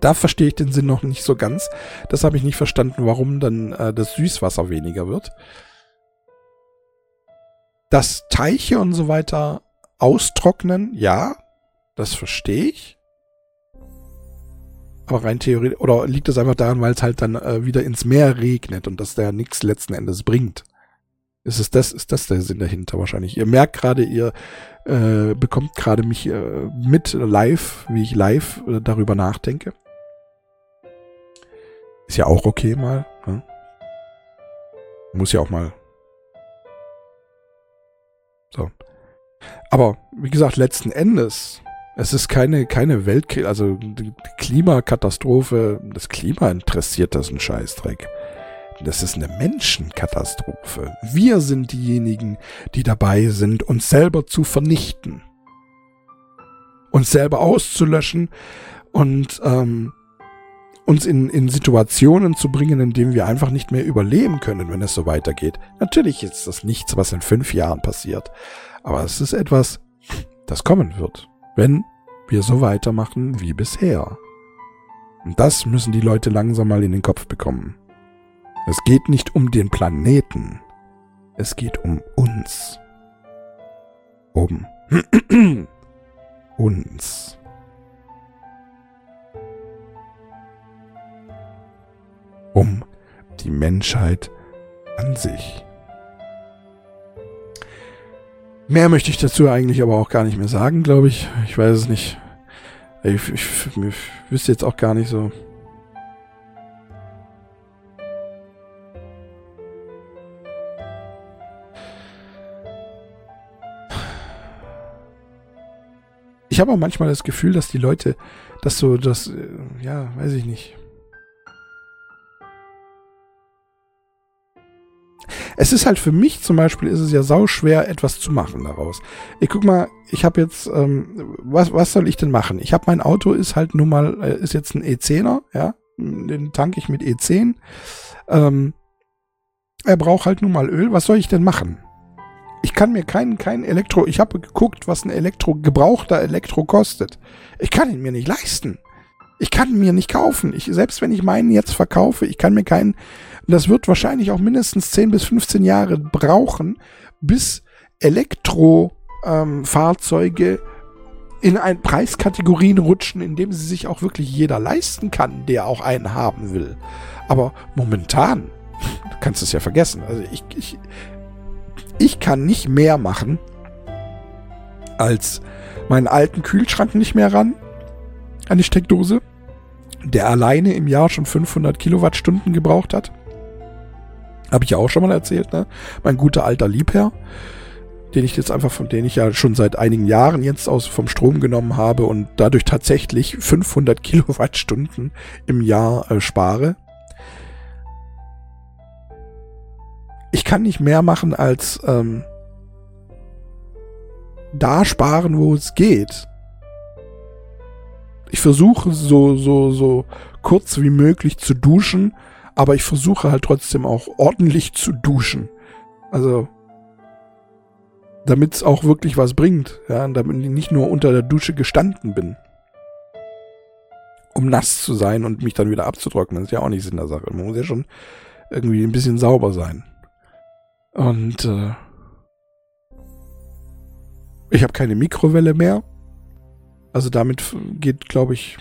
Da verstehe ich den Sinn noch nicht so ganz. Das habe ich nicht verstanden, warum dann äh, das Süßwasser weniger wird. Dass Teiche und so weiter austrocknen, ja, das verstehe ich. Aber rein theoretisch, oder liegt es einfach daran, weil es halt dann äh, wieder ins Meer regnet und das da nichts letzten Endes bringt? Ist es das, ist das der Sinn dahinter wahrscheinlich? Ihr merkt gerade, ihr äh, bekommt gerade mich äh, mit live, wie ich live äh, darüber nachdenke. Ist ja auch okay mal. Ne? Muss ja auch mal. So. Aber wie gesagt, letzten Endes, es ist keine, keine Weltkrise, also die Klimakatastrophe, das Klima interessiert das ein Scheißdreck. Das ist eine Menschenkatastrophe. Wir sind diejenigen, die dabei sind, uns selber zu vernichten. Uns selber auszulöschen und ähm, uns in, in Situationen zu bringen, in denen wir einfach nicht mehr überleben können, wenn es so weitergeht. Natürlich ist das nichts, was in fünf Jahren passiert. Aber es ist etwas, das kommen wird, wenn wir so weitermachen wie bisher. Und das müssen die Leute langsam mal in den Kopf bekommen. Es geht nicht um den Planeten. Es geht um uns. Um [CLEARS THROAT] uns. Um die Menschheit an sich. Mehr möchte ich dazu eigentlich aber auch gar nicht mehr sagen, glaube ich. Ich weiß es nicht. Ich, ich, ich wüsste jetzt auch gar nicht so. Ich habe auch manchmal das Gefühl, dass die Leute, dass so, das, äh, ja, weiß ich nicht. Es ist halt für mich zum Beispiel, ist es ja sau schwer, etwas zu machen daraus. Ich guck mal, ich habe jetzt, ähm, was, was soll ich denn machen? Ich habe mein Auto ist halt nun mal, äh, ist jetzt ein E10er, ja, den tanke ich mit E10. Ähm, er braucht halt nun mal Öl. Was soll ich denn machen? Ich kann mir keinen kein Elektro, ich habe geguckt, was ein Elektro, gebrauchter Elektro kostet. Ich kann ihn mir nicht leisten. Ich kann ihn mir nicht kaufen. Ich, selbst wenn ich meinen jetzt verkaufe, ich kann mir keinen das wird wahrscheinlich auch mindestens 10 bis 15 Jahre brauchen, bis Elektrofahrzeuge ähm, in ein Preiskategorien rutschen, in dem sie sich auch wirklich jeder leisten kann, der auch einen haben will. Aber momentan, [LAUGHS] du kannst es ja vergessen. Also ich, ich, ich kann nicht mehr machen, als meinen alten Kühlschrank nicht mehr ran an die Steckdose, der alleine im Jahr schon 500 Kilowattstunden gebraucht hat. Habe ich ja auch schon mal erzählt, ne? Mein guter alter Liebherr, den ich jetzt einfach, von den ich ja schon seit einigen Jahren jetzt aus vom Strom genommen habe und dadurch tatsächlich 500 Kilowattstunden im Jahr äh, spare. Ich kann nicht mehr machen als ähm, da sparen, wo es geht. Ich versuche so, so, so kurz wie möglich zu duschen aber ich versuche halt trotzdem auch ordentlich zu duschen. Also, damit es auch wirklich was bringt. Ja, damit ich nicht nur unter der Dusche gestanden bin. Um nass zu sein und mich dann wieder abzutrocknen. Das ist ja auch nicht Sinn der Sache. Man muss ja schon irgendwie ein bisschen sauber sein. Und äh, ich habe keine Mikrowelle mehr. Also damit geht, glaube ich,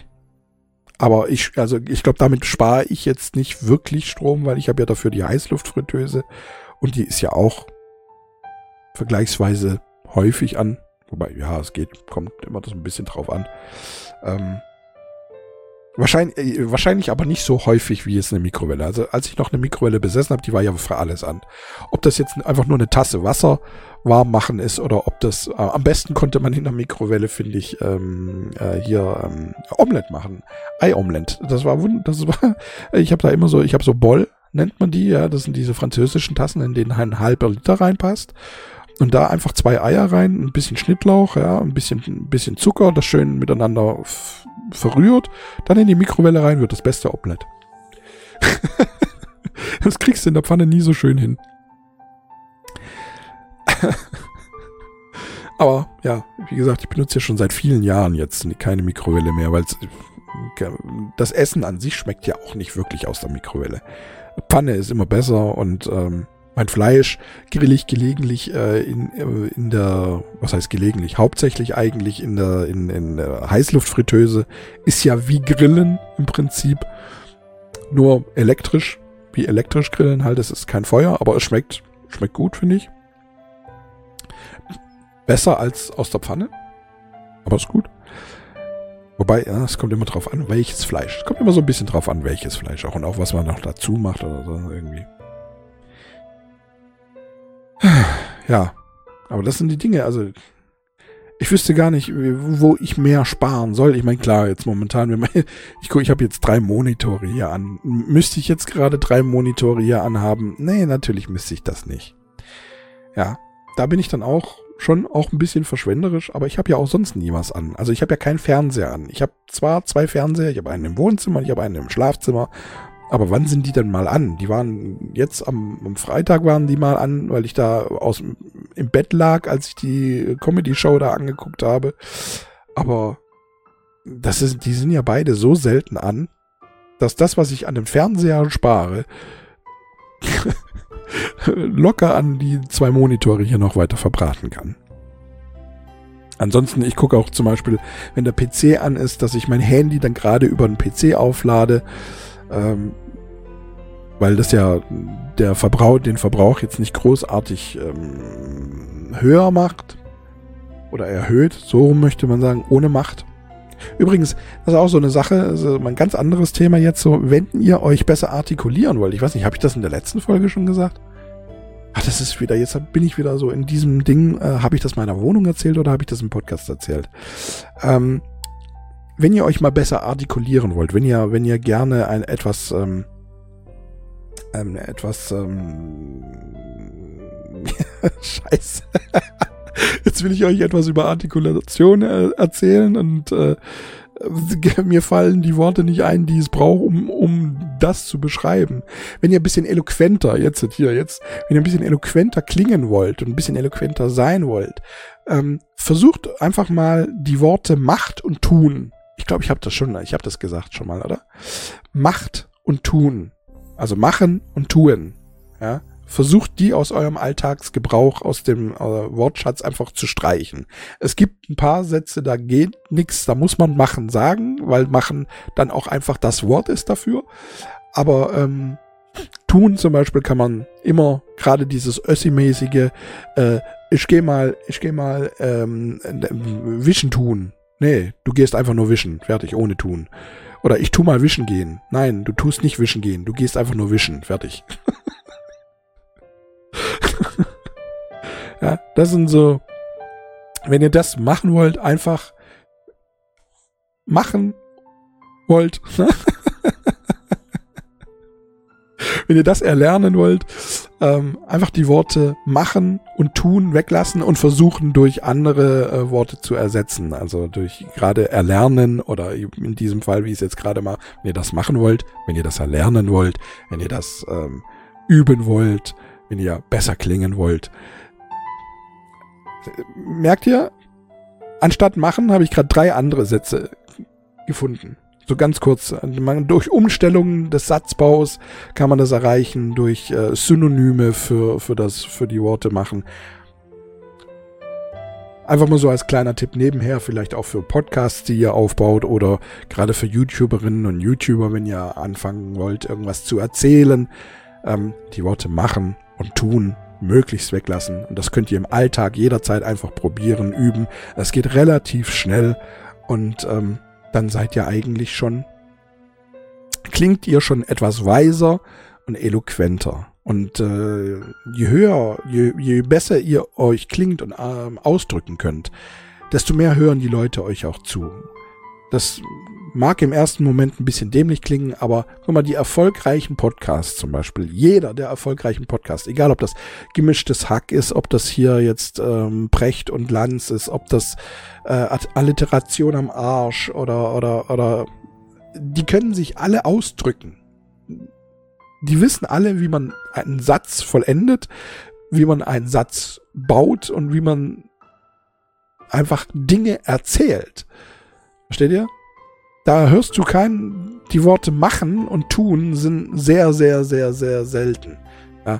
aber ich, also ich glaube, damit spare ich jetzt nicht wirklich Strom, weil ich habe ja dafür die Heißluftfritteuse und die ist ja auch vergleichsweise häufig an. Wobei, ja, es geht, kommt immer das ein bisschen drauf an. Ähm, wahrscheinlich, äh, wahrscheinlich aber nicht so häufig wie jetzt eine Mikrowelle. Also als ich noch eine Mikrowelle besessen habe, die war ja für alles an. Ob das jetzt einfach nur eine Tasse Wasser warm machen ist oder ob das, äh, am besten konnte man in der Mikrowelle, finde ich, ähm, äh, hier ähm, Omelette machen. Ei-Omelette. Das war das war, [LAUGHS] ich habe da immer so, ich habe so Boll, nennt man die, ja, das sind diese französischen Tassen, in denen ein halber Liter reinpasst. Und da einfach zwei Eier rein, ein bisschen Schnittlauch, ja, ein bisschen, ein bisschen Zucker, das schön miteinander verrührt, dann in die Mikrowelle rein, wird das beste Omelette. [LAUGHS] das kriegst du in der Pfanne nie so schön hin. [LAUGHS] Aber ja, wie gesagt, ich benutze ja schon seit vielen Jahren jetzt keine Mikrowelle mehr, weil das Essen an sich schmeckt ja auch nicht wirklich aus der Mikrowelle. Pfanne ist immer besser und ähm, mein Fleisch grill ich gelegentlich äh, in, äh, in der, was heißt gelegentlich, hauptsächlich eigentlich in der, in, in der Heißluftfritteuse. Ist ja wie Grillen im Prinzip, nur elektrisch, wie elektrisch grillen halt. Es ist kein Feuer, aber es schmeckt, schmeckt gut, finde ich. Besser als aus der Pfanne. Aber ist gut. Wobei, ja, es kommt immer drauf an, welches Fleisch. Es kommt immer so ein bisschen drauf an, welches Fleisch auch und auch was man noch dazu macht oder so irgendwie. Ja, aber das sind die Dinge. Also ich wüsste gar nicht, wo ich mehr sparen soll. Ich meine, klar, jetzt momentan, [LAUGHS] ich gucke, ich habe jetzt drei Monitore hier an. Müsste ich jetzt gerade drei Monitore hier anhaben? Nee, natürlich müsste ich das nicht. Ja, da bin ich dann auch schon auch ein bisschen verschwenderisch, aber ich habe ja auch sonst nie was an. Also ich habe ja keinen Fernseher an. Ich habe zwar zwei Fernseher, ich habe einen im Wohnzimmer, ich habe einen im Schlafzimmer, aber wann sind die denn mal an? Die waren jetzt am, am Freitag waren die mal an, weil ich da aus im Bett lag, als ich die Comedy-Show da angeguckt habe. Aber das ist, die sind ja beide so selten an, dass das, was ich an dem Fernseher spare, [LAUGHS] locker an die zwei Monitore hier noch weiter verbraten kann. Ansonsten, ich gucke auch zum Beispiel, wenn der PC an ist, dass ich mein Handy dann gerade über den PC auflade. Ähm, weil das ja der Verbrauch, den Verbrauch jetzt nicht großartig ähm, höher macht oder erhöht, so möchte man sagen, ohne Macht. Übrigens, das ist auch so eine Sache, also ein ganz anderes Thema jetzt so, wenn ihr euch besser artikulieren wollt. Ich weiß nicht, habe ich das in der letzten Folge schon gesagt? Ach, das ist wieder, jetzt bin ich wieder so in diesem Ding, äh, habe ich das meiner Wohnung erzählt oder habe ich das im Podcast erzählt? Ähm, wenn ihr euch mal besser artikulieren wollt, wenn ihr, wenn ihr gerne ein etwas, ähm, ähm, etwas, ähm, [LAUGHS] scheiße. Jetzt will ich euch etwas über Artikulation äh, erzählen und äh, [LAUGHS] mir fallen die Worte nicht ein, die es braucht, um, um das zu beschreiben. Wenn ihr ein bisschen eloquenter, jetzt hier, jetzt, wenn ihr ein bisschen eloquenter klingen wollt und ein bisschen eloquenter sein wollt, ähm, versucht einfach mal die Worte Macht und Tun. Ich glaube, ich habe das schon, ich habe das gesagt schon mal, oder? Macht und Tun. Also machen und tun. Ja versucht die aus eurem Alltagsgebrauch, aus dem äh, Wortschatz einfach zu streichen. Es gibt ein paar Sätze, da geht nichts, da muss man machen sagen, weil machen dann auch einfach das Wort ist dafür. Aber ähm, tun zum Beispiel kann man immer gerade dieses Össi-mäßige, äh, ich geh mal, ich geh mal ähm, wischen tun. Nee, du gehst einfach nur wischen, fertig, ohne tun. Oder ich tu mal wischen gehen. Nein, du tust nicht wischen gehen, du gehst einfach nur wischen, fertig. [LAUGHS] ja, das sind so, wenn ihr das machen wollt, einfach machen wollt. [LAUGHS] wenn ihr das erlernen wollt, ähm, einfach die Worte machen und tun weglassen und versuchen durch andere äh, Worte zu ersetzen. Also durch gerade erlernen oder in diesem Fall, wie ich es jetzt gerade mal, wenn ihr das machen wollt, wenn ihr das erlernen wollt, wenn ihr das ähm, üben wollt, wenn ihr besser klingen wollt. Merkt ihr, anstatt machen habe ich gerade drei andere Sätze gefunden. So ganz kurz. durch Umstellungen des Satzbaus kann man das erreichen, durch äh, Synonyme für, für, das, für die Worte machen. Einfach mal so als kleiner Tipp nebenher, vielleicht auch für Podcasts, die ihr aufbaut oder gerade für YouTuberinnen und YouTuber, wenn ihr anfangen wollt, irgendwas zu erzählen. Ähm, die Worte machen und tun möglichst weglassen. Und das könnt ihr im Alltag jederzeit einfach probieren, üben. Es geht relativ schnell und ähm, dann seid ihr eigentlich schon, klingt ihr schon etwas weiser und eloquenter. Und äh, je höher, je, je besser ihr euch klingt und ähm, ausdrücken könnt, desto mehr hören die Leute euch auch zu. Das mag im ersten Moment ein bisschen dämlich klingen, aber guck mal, die erfolgreichen Podcasts zum Beispiel, jeder der erfolgreichen Podcasts, egal ob das gemischtes Hack ist, ob das hier jetzt ähm, Precht und Lanz ist, ob das äh, Alliteration am Arsch oder, oder, oder, die können sich alle ausdrücken. Die wissen alle, wie man einen Satz vollendet, wie man einen Satz baut und wie man einfach Dinge erzählt. Versteht ihr? Da hörst du kein, die Worte machen und tun sind sehr, sehr, sehr, sehr selten. Ja.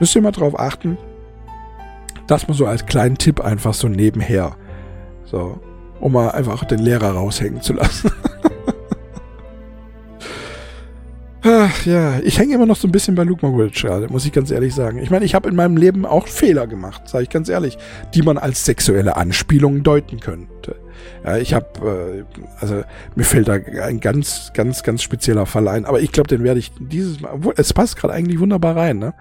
Müsst ihr mal drauf achten. Das mal so als kleinen Tipp einfach so nebenher. So, um mal einfach den Lehrer raushängen zu lassen. [LAUGHS] Ach, ja, ich hänge immer noch so ein bisschen bei Luke Mockridge gerade, muss ich ganz ehrlich sagen. Ich meine, ich habe in meinem Leben auch Fehler gemacht, sage ich ganz ehrlich, die man als sexuelle Anspielungen deuten könnte. Ja, ich habe, äh, also mir fällt da ein ganz, ganz, ganz spezieller Fall ein, aber ich glaube, den werde ich dieses Mal, es passt gerade eigentlich wunderbar rein. Ne?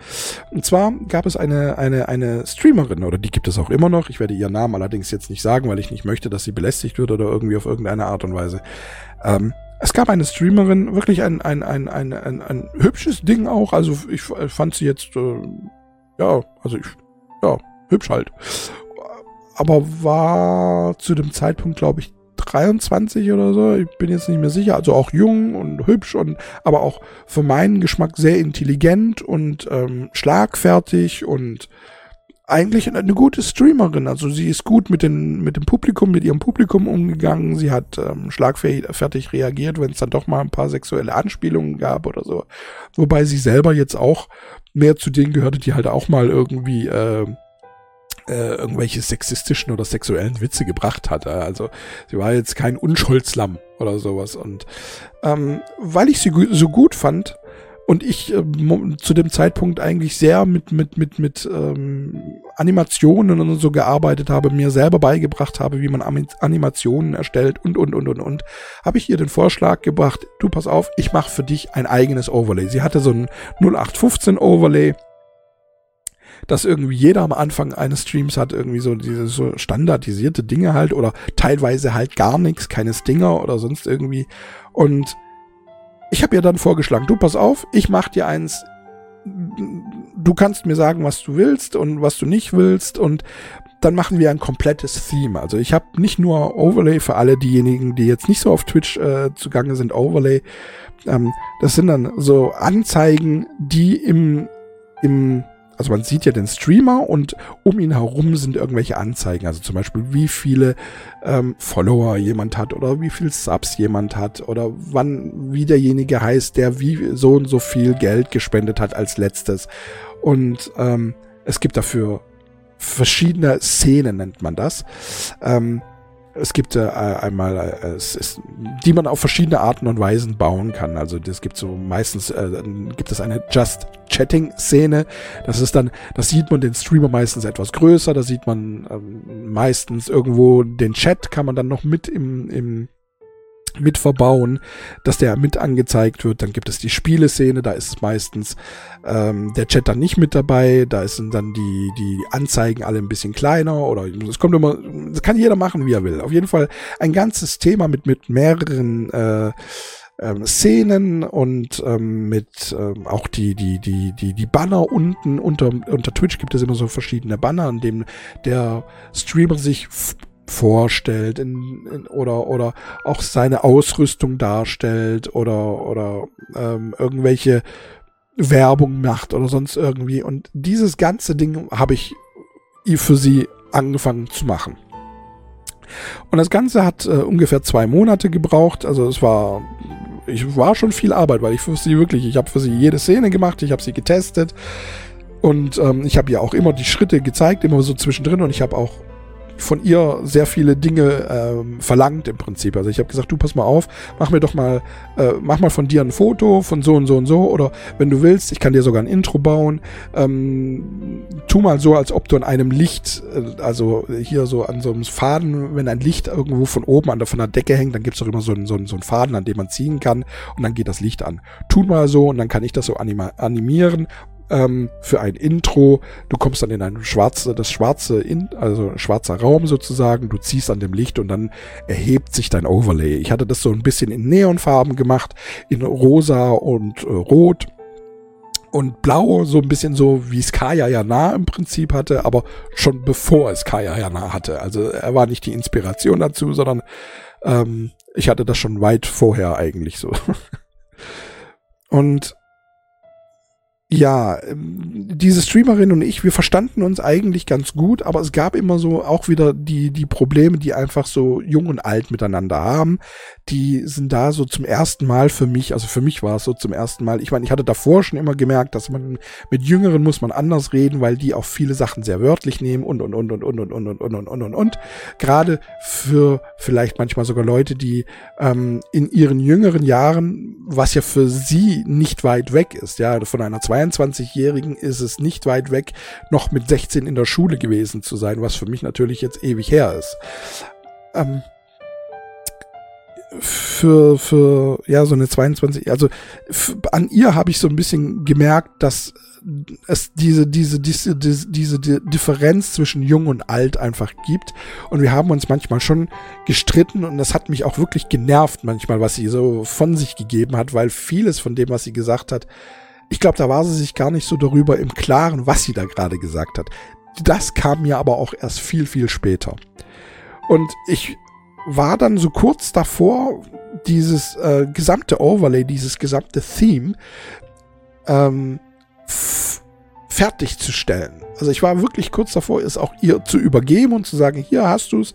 Und zwar gab es eine, eine, eine Streamerin, oder die gibt es auch immer noch, ich werde ihren Namen allerdings jetzt nicht sagen, weil ich nicht möchte, dass sie belästigt wird oder irgendwie auf irgendeine Art und Weise. Ähm, es gab eine Streamerin, wirklich ein, ein, ein, ein, ein, ein hübsches Ding auch. Also ich fand sie jetzt, äh, ja, also ich, ja, hübsch halt. Aber war zu dem Zeitpunkt, glaube ich, 23 oder so. Ich bin jetzt nicht mehr sicher. Also auch jung und hübsch und aber auch für meinen Geschmack sehr intelligent und ähm, schlagfertig und eigentlich eine gute Streamerin. Also sie ist gut mit, den, mit dem Publikum, mit ihrem Publikum umgegangen. Sie hat ähm, schlagfertig reagiert, wenn es dann doch mal ein paar sexuelle Anspielungen gab oder so. Wobei sie selber jetzt auch mehr zu denen gehörte, die halt auch mal irgendwie äh, äh, irgendwelche sexistischen oder sexuellen Witze gebracht hatte. Also sie war jetzt kein Unschuldslamm oder sowas. Und ähm, weil ich sie so gut fand, und ich äh, zu dem Zeitpunkt eigentlich sehr mit mit mit mit ähm, Animationen und so gearbeitet habe, mir selber beigebracht habe, wie man Animationen erstellt und und und und und, habe ich ihr den Vorschlag gebracht: Du pass auf, ich mache für dich ein eigenes Overlay. Sie hatte so ein 0815 Overlay dass irgendwie jeder am Anfang eines Streams hat irgendwie so diese so standardisierte Dinge halt oder teilweise halt gar nichts, keine Stinger oder sonst irgendwie. Und ich habe ihr dann vorgeschlagen, du pass auf, ich mach dir eins, du kannst mir sagen, was du willst und was du nicht willst und dann machen wir ein komplettes Theme. Also ich habe nicht nur Overlay für alle diejenigen, die jetzt nicht so auf Twitch äh, zugange sind, Overlay. Ähm, das sind dann so Anzeigen, die im, im also man sieht ja den Streamer und um ihn herum sind irgendwelche Anzeigen. Also zum Beispiel, wie viele ähm, Follower jemand hat oder wie viel Subs jemand hat oder wann, wie derjenige heißt, der wie so und so viel Geld gespendet hat als letztes. Und ähm, es gibt dafür verschiedene Szenen, nennt man das. Ähm, es gibt äh, einmal, äh, es ist, die man auf verschiedene Arten und Weisen bauen kann. Also es gibt so meistens äh, gibt es eine Just Chatting Szene. Das ist dann, das sieht man den Streamer meistens etwas größer. Da sieht man ähm, meistens irgendwo den Chat kann man dann noch mit im im mit verbauen, dass der mit angezeigt wird. Dann gibt es die Spieleszene, da ist meistens ähm, der Chat dann nicht mit dabei, da sind dann die, die Anzeigen alle ein bisschen kleiner oder es kommt immer, das kann jeder machen, wie er will. Auf jeden Fall ein ganzes Thema mit, mit mehreren äh, ähm, Szenen und ähm, mit ähm, auch die, die, die, die, die Banner unten unter, unter Twitch gibt es immer so verschiedene Banner, an dem der Streamer sich vorstellt in, in, oder oder auch seine Ausrüstung darstellt oder oder ähm, irgendwelche Werbung macht oder sonst irgendwie und dieses ganze Ding habe ich für sie angefangen zu machen. Und das Ganze hat äh, ungefähr zwei Monate gebraucht. Also es war, ich war schon viel Arbeit, weil ich für sie wirklich, ich habe für sie jede Szene gemacht, ich habe sie getestet und ähm, ich habe ihr auch immer die Schritte gezeigt, immer so zwischendrin und ich habe auch von ihr sehr viele Dinge ähm, verlangt im Prinzip. Also ich habe gesagt, du pass mal auf, mach mir doch mal, äh, mach mal von dir ein Foto von so und so und so oder wenn du willst, ich kann dir sogar ein Intro bauen. Ähm, tu mal so, als ob du an einem Licht, äh, also hier so an so einem Faden, wenn ein Licht irgendwo von oben an der, von der Decke hängt, dann gibt's doch immer so einen, so, einen, so einen Faden, an dem man ziehen kann und dann geht das Licht an. Tu mal so und dann kann ich das so animieren ähm, für ein Intro. Du kommst dann in ein schwarze, das schwarze, in, also schwarzer Raum sozusagen. Du ziehst an dem Licht und dann erhebt sich dein Overlay. Ich hatte das so ein bisschen in Neonfarben gemacht, in rosa und äh, rot und blau, so ein bisschen so, wie es Kaya Jana im Prinzip hatte, aber schon bevor es Kaya Jana hatte. Also er war nicht die Inspiration dazu, sondern ähm, ich hatte das schon weit vorher eigentlich so. [LAUGHS] und ja, ähm, diese Streamerin und ich, wir verstanden uns eigentlich ganz gut, aber es gab immer so auch wieder die, die Probleme, die einfach so jung und alt miteinander haben. Die sind da so zum ersten Mal für mich, also für mich war es so zum ersten Mal. Ich meine, ich hatte davor schon immer gemerkt, dass man mit Jüngeren muss man anders reden, weil die auch viele Sachen sehr wörtlich nehmen und und und und und und und und und und und und und. Gerade für vielleicht manchmal sogar Leute, die ähm, in ihren jüngeren Jahren, was ja für sie nicht weit weg ist, ja, von einer 22-Jährigen ist es nicht weit weg, noch mit 16 in der Schule gewesen zu sein, was für mich natürlich jetzt ewig her ist. Ähm, für, für, ja, so eine 22, also an ihr habe ich so ein bisschen gemerkt, dass es diese, diese, diese, diese, diese Differenz zwischen jung und alt einfach gibt. Und wir haben uns manchmal schon gestritten und das hat mich auch wirklich genervt manchmal, was sie so von sich gegeben hat, weil vieles von dem, was sie gesagt hat, ich glaube, da war sie sich gar nicht so darüber im Klaren, was sie da gerade gesagt hat. Das kam mir aber auch erst viel, viel später. Und ich war dann so kurz davor, dieses äh, gesamte Overlay, dieses gesamte Theme ähm, fertigzustellen. Also ich war wirklich kurz davor, es auch ihr zu übergeben und zu sagen, hier hast du es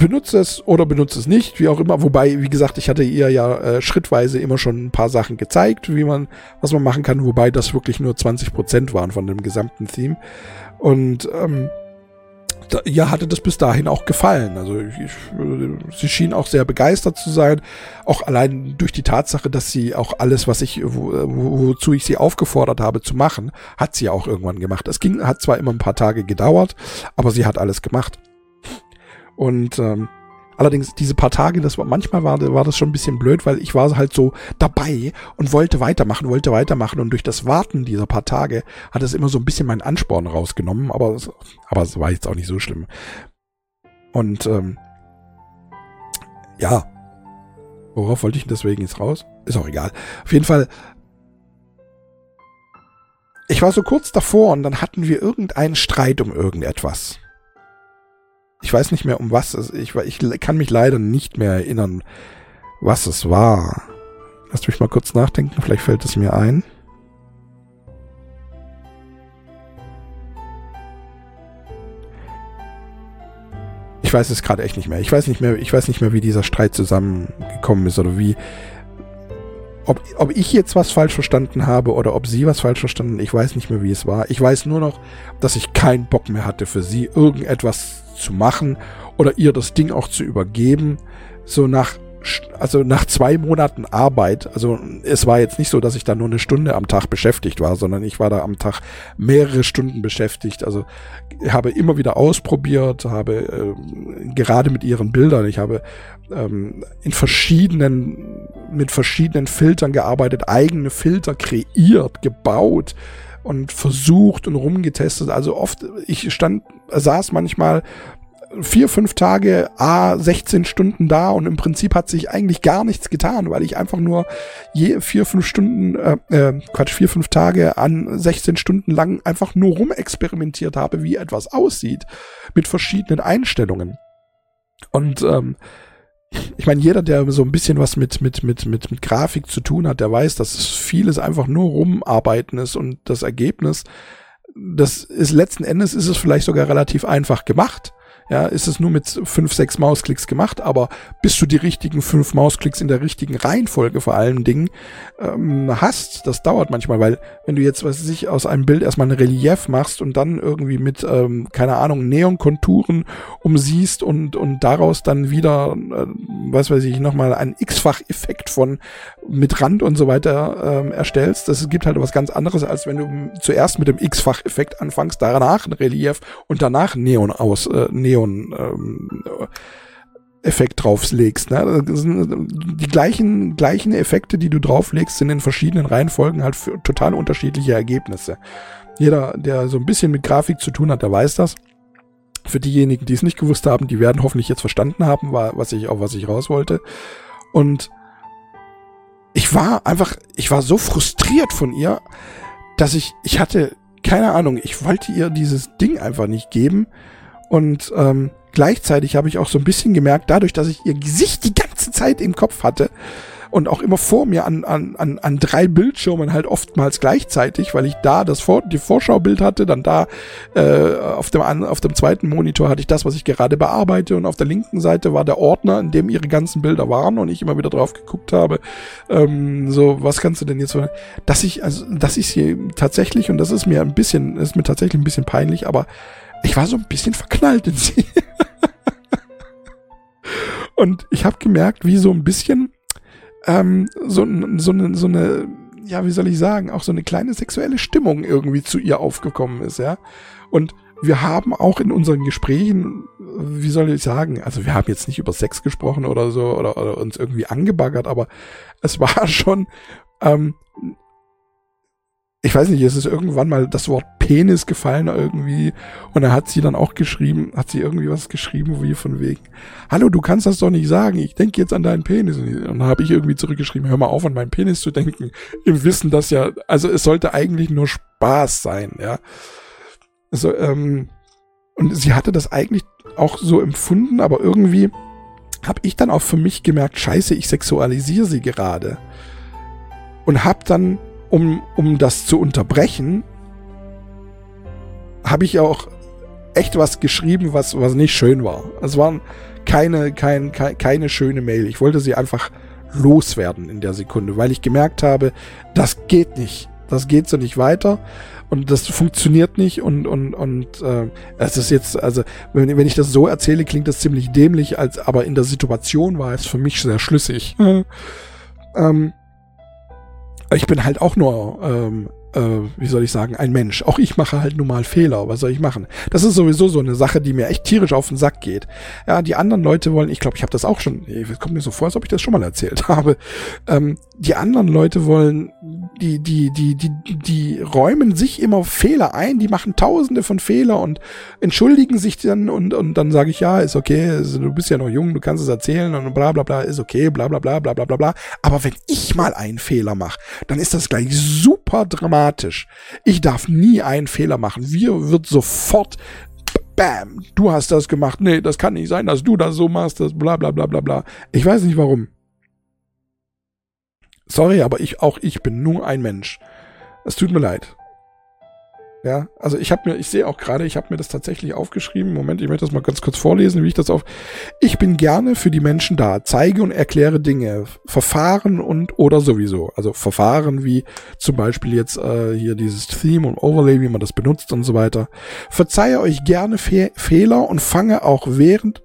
benutze es oder benutze es nicht, wie auch immer. Wobei, wie gesagt, ich hatte ihr ja äh, schrittweise immer schon ein paar Sachen gezeigt, wie man, was man machen kann, wobei das wirklich nur 20% waren von dem gesamten Theme. Und ähm, da, ihr hatte das bis dahin auch gefallen. Also ich, sie schien auch sehr begeistert zu sein, auch allein durch die Tatsache, dass sie auch alles, was ich, wo, wozu ich sie aufgefordert habe zu machen, hat sie auch irgendwann gemacht. Es ging, hat zwar immer ein paar Tage gedauert, aber sie hat alles gemacht. Und ähm, Allerdings diese paar Tage, das war manchmal war, war das schon ein bisschen blöd, weil ich war halt so dabei und wollte weitermachen, wollte weitermachen und durch das Warten dieser paar Tage hat es immer so ein bisschen meinen Ansporn rausgenommen, aber aber es war jetzt auch nicht so schlimm. Und ähm, ja, worauf wollte ich deswegen jetzt raus? Ist auch egal. Auf jeden Fall ich war so kurz davor und dann hatten wir irgendeinen Streit um irgendetwas. Ich weiß nicht mehr um was es, ich, ich kann mich leider nicht mehr erinnern, was es war. Lass mich mal kurz nachdenken, vielleicht fällt es mir ein. Ich weiß es gerade echt nicht mehr. Ich weiß nicht mehr, ich weiß nicht mehr, wie dieser Streit zusammengekommen ist oder wie, ob, ob ich jetzt was falsch verstanden habe oder ob sie was falsch verstanden, ich weiß nicht mehr, wie es war. Ich weiß nur noch, dass ich keinen Bock mehr hatte für sie, irgendetwas zu machen oder ihr das Ding auch zu übergeben. So nach, also nach zwei Monaten Arbeit, also es war jetzt nicht so, dass ich da nur eine Stunde am Tag beschäftigt war, sondern ich war da am Tag mehrere Stunden beschäftigt. Also habe immer wieder ausprobiert, habe äh, gerade mit ihren Bildern, ich habe ähm, in verschiedenen, mit verschiedenen Filtern gearbeitet, eigene Filter kreiert, gebaut und versucht und rumgetestet. Also oft, ich stand, saß manchmal vier, fünf Tage, a 16 Stunden da und im Prinzip hat sich eigentlich gar nichts getan, weil ich einfach nur je vier, fünf Stunden, äh, äh, Quatsch, vier, fünf Tage an 16 Stunden lang einfach nur rumexperimentiert habe, wie etwas aussieht, mit verschiedenen Einstellungen. Und ähm, ich meine, jeder, der so ein bisschen was mit, mit, mit, mit, mit Grafik zu tun hat, der weiß, dass vieles einfach nur rumarbeiten ist und das Ergebnis, das ist letzten Endes ist es vielleicht sogar relativ einfach gemacht. Ja, ist es nur mit fünf, sechs Mausklicks gemacht, aber bis du die richtigen fünf Mausklicks in der richtigen Reihenfolge vor allen Dingen ähm, hast, das dauert manchmal, weil wenn du jetzt, was weiß ich, aus einem Bild erstmal ein Relief machst und dann irgendwie mit, ähm, keine Ahnung, Neonkonturen umsiehst und, und daraus dann wieder, äh, was weiß ich, nochmal einen X-Fach-Effekt von mit Rand und so weiter ähm, erstellst, das gibt halt was ganz anderes, als wenn du zuerst mit dem X-Fach-Effekt anfängst, danach ein Relief und danach Neon aus, äh, Neon Neon ähm, Effekt drauflegst. Ne? Die gleichen, gleichen Effekte, die du drauflegst, sind in verschiedenen Reihenfolgen halt für total unterschiedliche Ergebnisse. Jeder, der so ein bisschen mit Grafik zu tun hat, der weiß das. Für diejenigen, die es nicht gewusst haben, die werden hoffentlich jetzt verstanden haben, was ich, auf was ich raus wollte. Und ich war einfach, ich war so frustriert von ihr, dass ich, ich hatte, keine Ahnung, ich wollte ihr dieses Ding einfach nicht geben und ähm, gleichzeitig habe ich auch so ein bisschen gemerkt, dadurch, dass ich ihr Gesicht die ganze Zeit im Kopf hatte und auch immer vor mir an, an, an, an drei Bildschirmen halt oftmals gleichzeitig, weil ich da das vor, die Vorschaubild hatte, dann da äh, auf, dem, auf dem zweiten Monitor hatte ich das, was ich gerade bearbeite und auf der linken Seite war der Ordner, in dem ihre ganzen Bilder waren und ich immer wieder drauf geguckt habe, ähm, so, was kannst du denn jetzt, dass ich, also, dass ich sie tatsächlich, und das ist mir ein bisschen, ist mir tatsächlich ein bisschen peinlich, aber ich war so ein bisschen verknallt in sie. [LAUGHS] und ich habe gemerkt, wie so ein bisschen ähm, so, so, eine, so eine, ja, wie soll ich sagen, auch so eine kleine sexuelle Stimmung irgendwie zu ihr aufgekommen ist, ja. Und wir haben auch in unseren Gesprächen, wie soll ich sagen, also wir haben jetzt nicht über Sex gesprochen oder so oder, oder uns irgendwie angebaggert, aber es war [LAUGHS] schon ähm, ich weiß nicht, es ist irgendwann mal das Wort Penis gefallen irgendwie und da hat sie dann auch geschrieben, hat sie irgendwie was geschrieben, wie von wegen, hallo, du kannst das doch nicht sagen, ich denke jetzt an deinen Penis. Und dann habe ich irgendwie zurückgeschrieben, hör mal auf, an meinen Penis zu denken, im Wissen, dass ja, also es sollte eigentlich nur Spaß sein, ja. Also, ähm, und sie hatte das eigentlich auch so empfunden, aber irgendwie habe ich dann auch für mich gemerkt, scheiße, ich sexualisiere sie gerade. Und hab dann um, um das zu unterbrechen, habe ich auch echt was geschrieben, was, was nicht schön war. Es waren keine, kein, keine, keine schöne Mail. Ich wollte sie einfach loswerden in der Sekunde, weil ich gemerkt habe, das geht nicht. das geht so nicht weiter und das funktioniert nicht und und und äh, es ist jetzt also wenn, wenn ich das so erzähle klingt das ziemlich dämlich als aber in der Situation war es für mich sehr schlüssig ähm, ich bin halt auch nur ähm, äh, wie soll ich sagen, ein Mensch. Auch ich mache halt nun mal Fehler. Was soll ich machen? Das ist sowieso so eine Sache, die mir echt tierisch auf den Sack geht. Ja, die anderen Leute wollen, ich glaube, ich habe das auch schon, es kommt mir so vor, als ob ich das schon mal erzählt [LAUGHS] habe. Ähm, die anderen Leute wollen, die, die, die, die, die räumen sich immer Fehler ein, die machen tausende von Fehler und entschuldigen sich dann und, und dann sage ich, ja, ist okay, du bist ja noch jung, du kannst es erzählen und bla bla bla, ist okay, bla bla bla bla bla bla bla. Aber wenn ich mal einen Fehler mache, dann ist das gleich super dramatisch automatisch. Ich darf nie einen Fehler machen. Wir wird sofort Bam, du hast das gemacht. Nee, das kann nicht sein, dass du das so machst, das bla bla bla bla bla. Ich weiß nicht warum. Sorry, aber ich, auch ich bin nur ein Mensch. Es tut mir leid. Ja, also ich habe mir, ich sehe auch gerade, ich habe mir das tatsächlich aufgeschrieben. Moment, ich möchte das mal ganz kurz vorlesen, wie ich das auf. Ich bin gerne für die Menschen da, zeige und erkläre Dinge, Verfahren und oder sowieso. Also Verfahren wie zum Beispiel jetzt äh, hier dieses Theme und Overlay, wie man das benutzt und so weiter. Verzeihe euch gerne Fe Fehler und fange auch während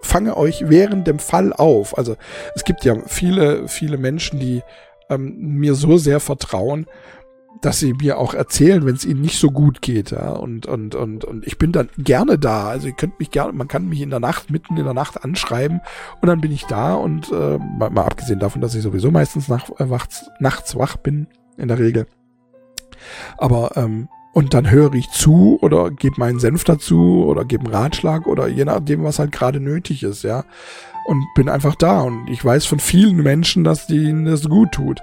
fange euch während dem Fall auf. Also es gibt ja viele, viele Menschen, die ähm, mir so sehr vertrauen dass sie mir auch erzählen, wenn es ihnen nicht so gut geht, ja. Und, und, und, und ich bin dann gerne da. Also ihr könnt mich gerne, man kann mich in der Nacht, mitten in der Nacht anschreiben und dann bin ich da und äh, mal, mal abgesehen davon, dass ich sowieso meistens nach, äh, nachts wach bin, in der Regel. Aber ähm, und dann höre ich zu oder gebe meinen Senf dazu oder gebe einen Ratschlag oder je nachdem, was halt gerade nötig ist, ja. Und bin einfach da und ich weiß von vielen Menschen, dass denen das gut tut.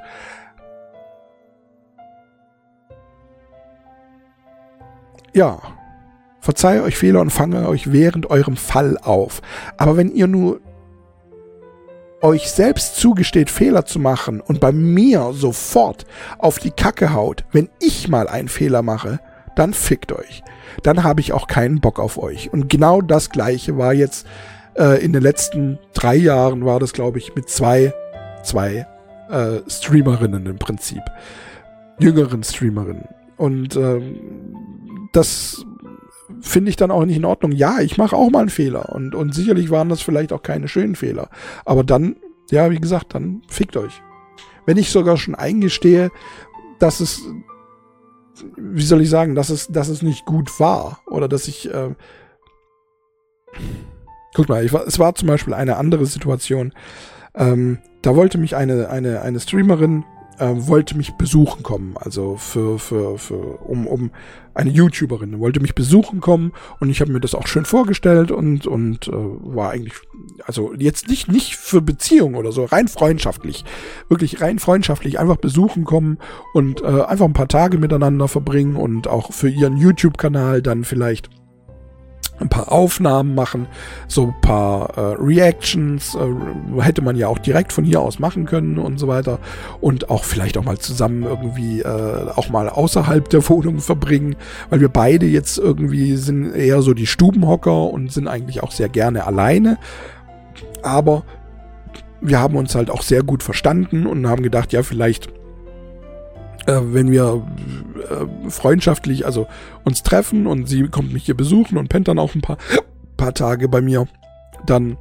Ja, verzeihe euch Fehler und fange euch während eurem Fall auf. Aber wenn ihr nur euch selbst zugesteht, Fehler zu machen und bei mir sofort auf die Kacke haut, wenn ich mal einen Fehler mache, dann fickt euch. Dann habe ich auch keinen Bock auf euch. Und genau das gleiche war jetzt äh, in den letzten drei Jahren, war das, glaube ich, mit zwei, zwei äh, Streamerinnen im Prinzip. Jüngeren Streamerinnen. Und ähm, das finde ich dann auch nicht in Ordnung. Ja, ich mache auch mal einen Fehler und, und sicherlich waren das vielleicht auch keine schönen Fehler. Aber dann, ja, wie gesagt, dann fickt euch. Wenn ich sogar schon eingestehe, dass es, wie soll ich sagen, dass es, dass es nicht gut war oder dass ich, äh, guck mal, ich es war zum Beispiel eine andere Situation. Ähm, da wollte mich eine, eine, eine Streamerin äh, wollte mich besuchen kommen, also für, für, für, um, um eine YouTuberin wollte mich besuchen kommen und ich habe mir das auch schön vorgestellt und, und äh, war eigentlich, also jetzt nicht, nicht für Beziehung oder so, rein freundschaftlich, wirklich rein freundschaftlich, einfach besuchen kommen und äh, einfach ein paar Tage miteinander verbringen und auch für ihren YouTube-Kanal dann vielleicht ein paar Aufnahmen machen, so ein paar äh, Reactions, äh, hätte man ja auch direkt von hier aus machen können und so weiter. Und auch vielleicht auch mal zusammen irgendwie äh, auch mal außerhalb der [LAUGHS] Wohnung verbringen, weil wir beide jetzt irgendwie sind eher so die Stubenhocker und sind eigentlich auch sehr gerne alleine. Aber wir haben uns halt auch sehr gut verstanden und haben gedacht, ja, vielleicht äh, wenn wir äh, freundschaftlich, also uns treffen und sie kommt mich hier besuchen und pennt dann auch ein paar, paar Tage bei mir, dann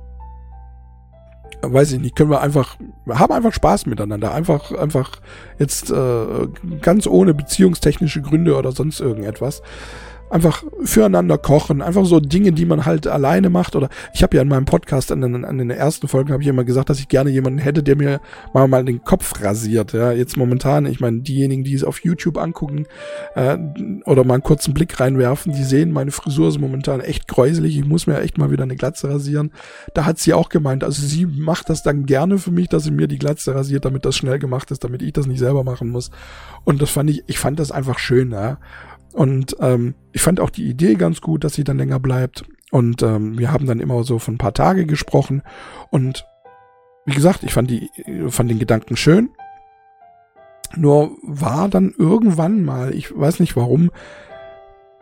weiß ich nicht, können wir einfach, haben einfach Spaß miteinander. Einfach, einfach jetzt äh, ganz ohne beziehungstechnische Gründe oder sonst irgendetwas einfach füreinander kochen, einfach so Dinge, die man halt alleine macht. Oder ich habe ja in meinem Podcast an den, an den ersten Folgen habe ich immer gesagt, dass ich gerne jemanden hätte, der mir mal mal den Kopf rasiert. Ja, jetzt momentan, ich meine, diejenigen, die es auf YouTube angucken äh, oder mal einen kurzen Blick reinwerfen, die sehen, meine Frisur ist momentan echt gräuselig. Ich muss mir echt mal wieder eine Glatze rasieren. Da hat sie auch gemeint, also sie macht das dann gerne für mich, dass sie mir die Glatze rasiert, damit das schnell gemacht ist, damit ich das nicht selber machen muss. Und das fand ich, ich fand das einfach schön, ja. Und ähm, ich fand auch die Idee ganz gut, dass sie dann länger bleibt. Und ähm, wir haben dann immer so von ein paar Tage gesprochen. Und wie gesagt, ich fand, die, fand den Gedanken schön. Nur war dann irgendwann mal, ich weiß nicht warum,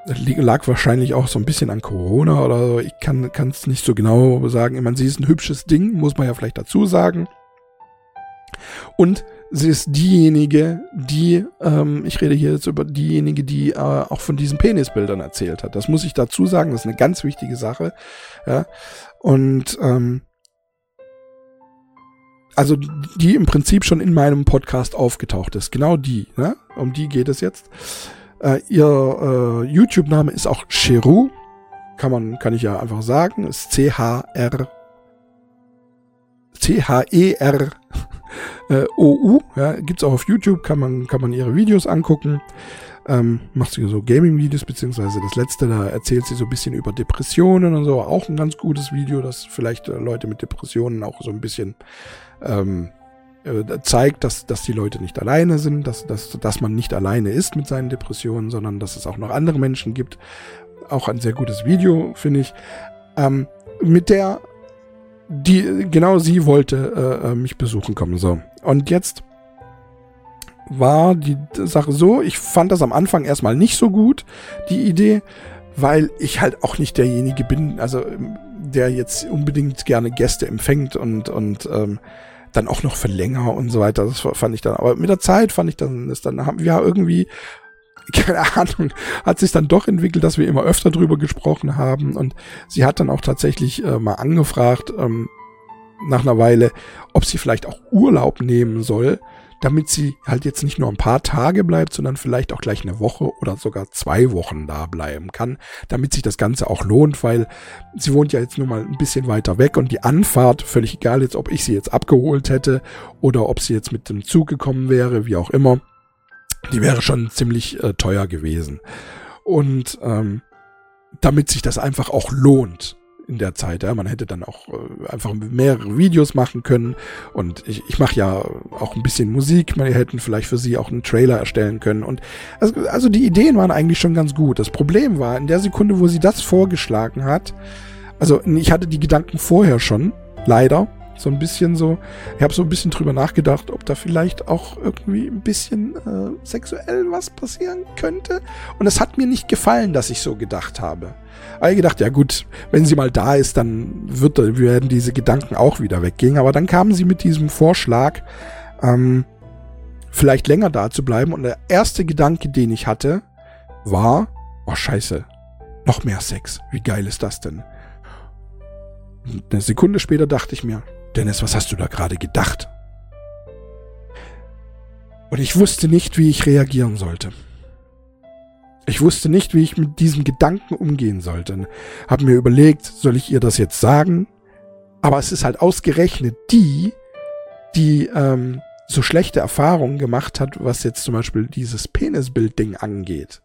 lag wahrscheinlich auch so ein bisschen an Corona oder so. Ich kann es nicht so genau sagen. Ich meine, sie ist ein hübsches Ding, muss man ja vielleicht dazu sagen. Und sie ist diejenige, die, ähm, ich rede hier jetzt über diejenige, die äh, auch von diesen Penisbildern erzählt hat. Das muss ich dazu sagen, das ist eine ganz wichtige Sache. Ja. Und ähm, also die im Prinzip schon in meinem Podcast aufgetaucht ist. Genau die, ne? Um die geht es jetzt. Äh, ihr äh, YouTube-Name ist auch Cheru. Kann man, kann ich ja einfach sagen. Ist C-H-R C-H-E-R äh, OU. Ja, gibt's auch auf YouTube, kann man, kann man ihre Videos angucken. Ähm, macht sie so Gaming-Videos, beziehungsweise das letzte, da erzählt sie so ein bisschen über Depressionen und so. Auch ein ganz gutes Video, das vielleicht äh, Leute mit Depressionen auch so ein bisschen ähm, äh, zeigt, dass, dass die Leute nicht alleine sind, dass, dass, dass man nicht alleine ist mit seinen Depressionen, sondern dass es auch noch andere Menschen gibt. Auch ein sehr gutes Video, finde ich. Ähm, mit der die, genau sie wollte äh, äh, mich besuchen kommen. So. Und jetzt war die Sache so, ich fand das am Anfang erstmal nicht so gut, die Idee, weil ich halt auch nicht derjenige bin, also der jetzt unbedingt gerne Gäste empfängt und, und ähm, dann auch noch für länger und so weiter. Das fand ich dann, aber mit der Zeit fand ich dann, das dann haben wir irgendwie [LAUGHS] keine Ahnung, hat sich dann doch entwickelt, dass wir immer öfter drüber gesprochen haben. Und sie hat dann auch tatsächlich äh, mal angefragt, ähm, nach einer Weile, ob sie vielleicht auch Urlaub nehmen soll, damit sie halt jetzt nicht nur ein paar Tage bleibt, sondern vielleicht auch gleich eine Woche oder sogar zwei Wochen da bleiben kann, damit sich das Ganze auch lohnt, weil sie wohnt ja jetzt nur mal ein bisschen weiter weg und die Anfahrt, völlig egal jetzt, ob ich sie jetzt abgeholt hätte oder ob sie jetzt mit dem Zug gekommen wäre, wie auch immer, die wäre schon ziemlich äh, teuer gewesen. Und ähm, damit sich das einfach auch lohnt in der Zeit. Ja, man hätte dann auch äh, einfach mehrere Videos machen können. Und ich, ich mache ja auch ein bisschen Musik. Wir hätten vielleicht für sie auch einen Trailer erstellen können. Und also, also die Ideen waren eigentlich schon ganz gut. Das Problem war, in der Sekunde, wo sie das vorgeschlagen hat, also ich hatte die Gedanken vorher schon, leider. So ein bisschen so, ich habe so ein bisschen drüber nachgedacht, ob da vielleicht auch irgendwie ein bisschen äh, sexuell was passieren könnte. Und es hat mir nicht gefallen, dass ich so gedacht habe. Aber ich gedacht, ja gut, wenn sie mal da ist, dann wird, werden diese Gedanken auch wieder weggehen. Aber dann kamen sie mit diesem Vorschlag, ähm, vielleicht länger da zu bleiben. Und der erste Gedanke, den ich hatte, war, oh scheiße, noch mehr Sex. Wie geil ist das denn? Eine Sekunde später dachte ich mir, Dennis, was hast du da gerade gedacht? Und ich wusste nicht, wie ich reagieren sollte. Ich wusste nicht, wie ich mit diesem Gedanken umgehen sollte. Hab mir überlegt, soll ich ihr das jetzt sagen? Aber es ist halt ausgerechnet die, die ähm, so schlechte Erfahrungen gemacht hat, was jetzt zum Beispiel dieses Penisbild-Ding angeht.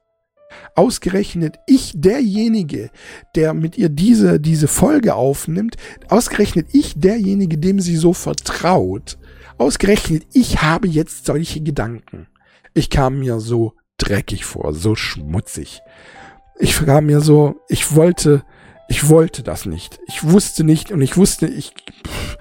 Ausgerechnet ich, derjenige, der mit ihr diese, diese Folge aufnimmt, ausgerechnet ich, derjenige, dem sie so vertraut, ausgerechnet ich habe jetzt solche Gedanken. Ich kam mir so dreckig vor, so schmutzig. Ich kam mir so, ich wollte, ich wollte das nicht. Ich wusste nicht und ich wusste, ich, pff,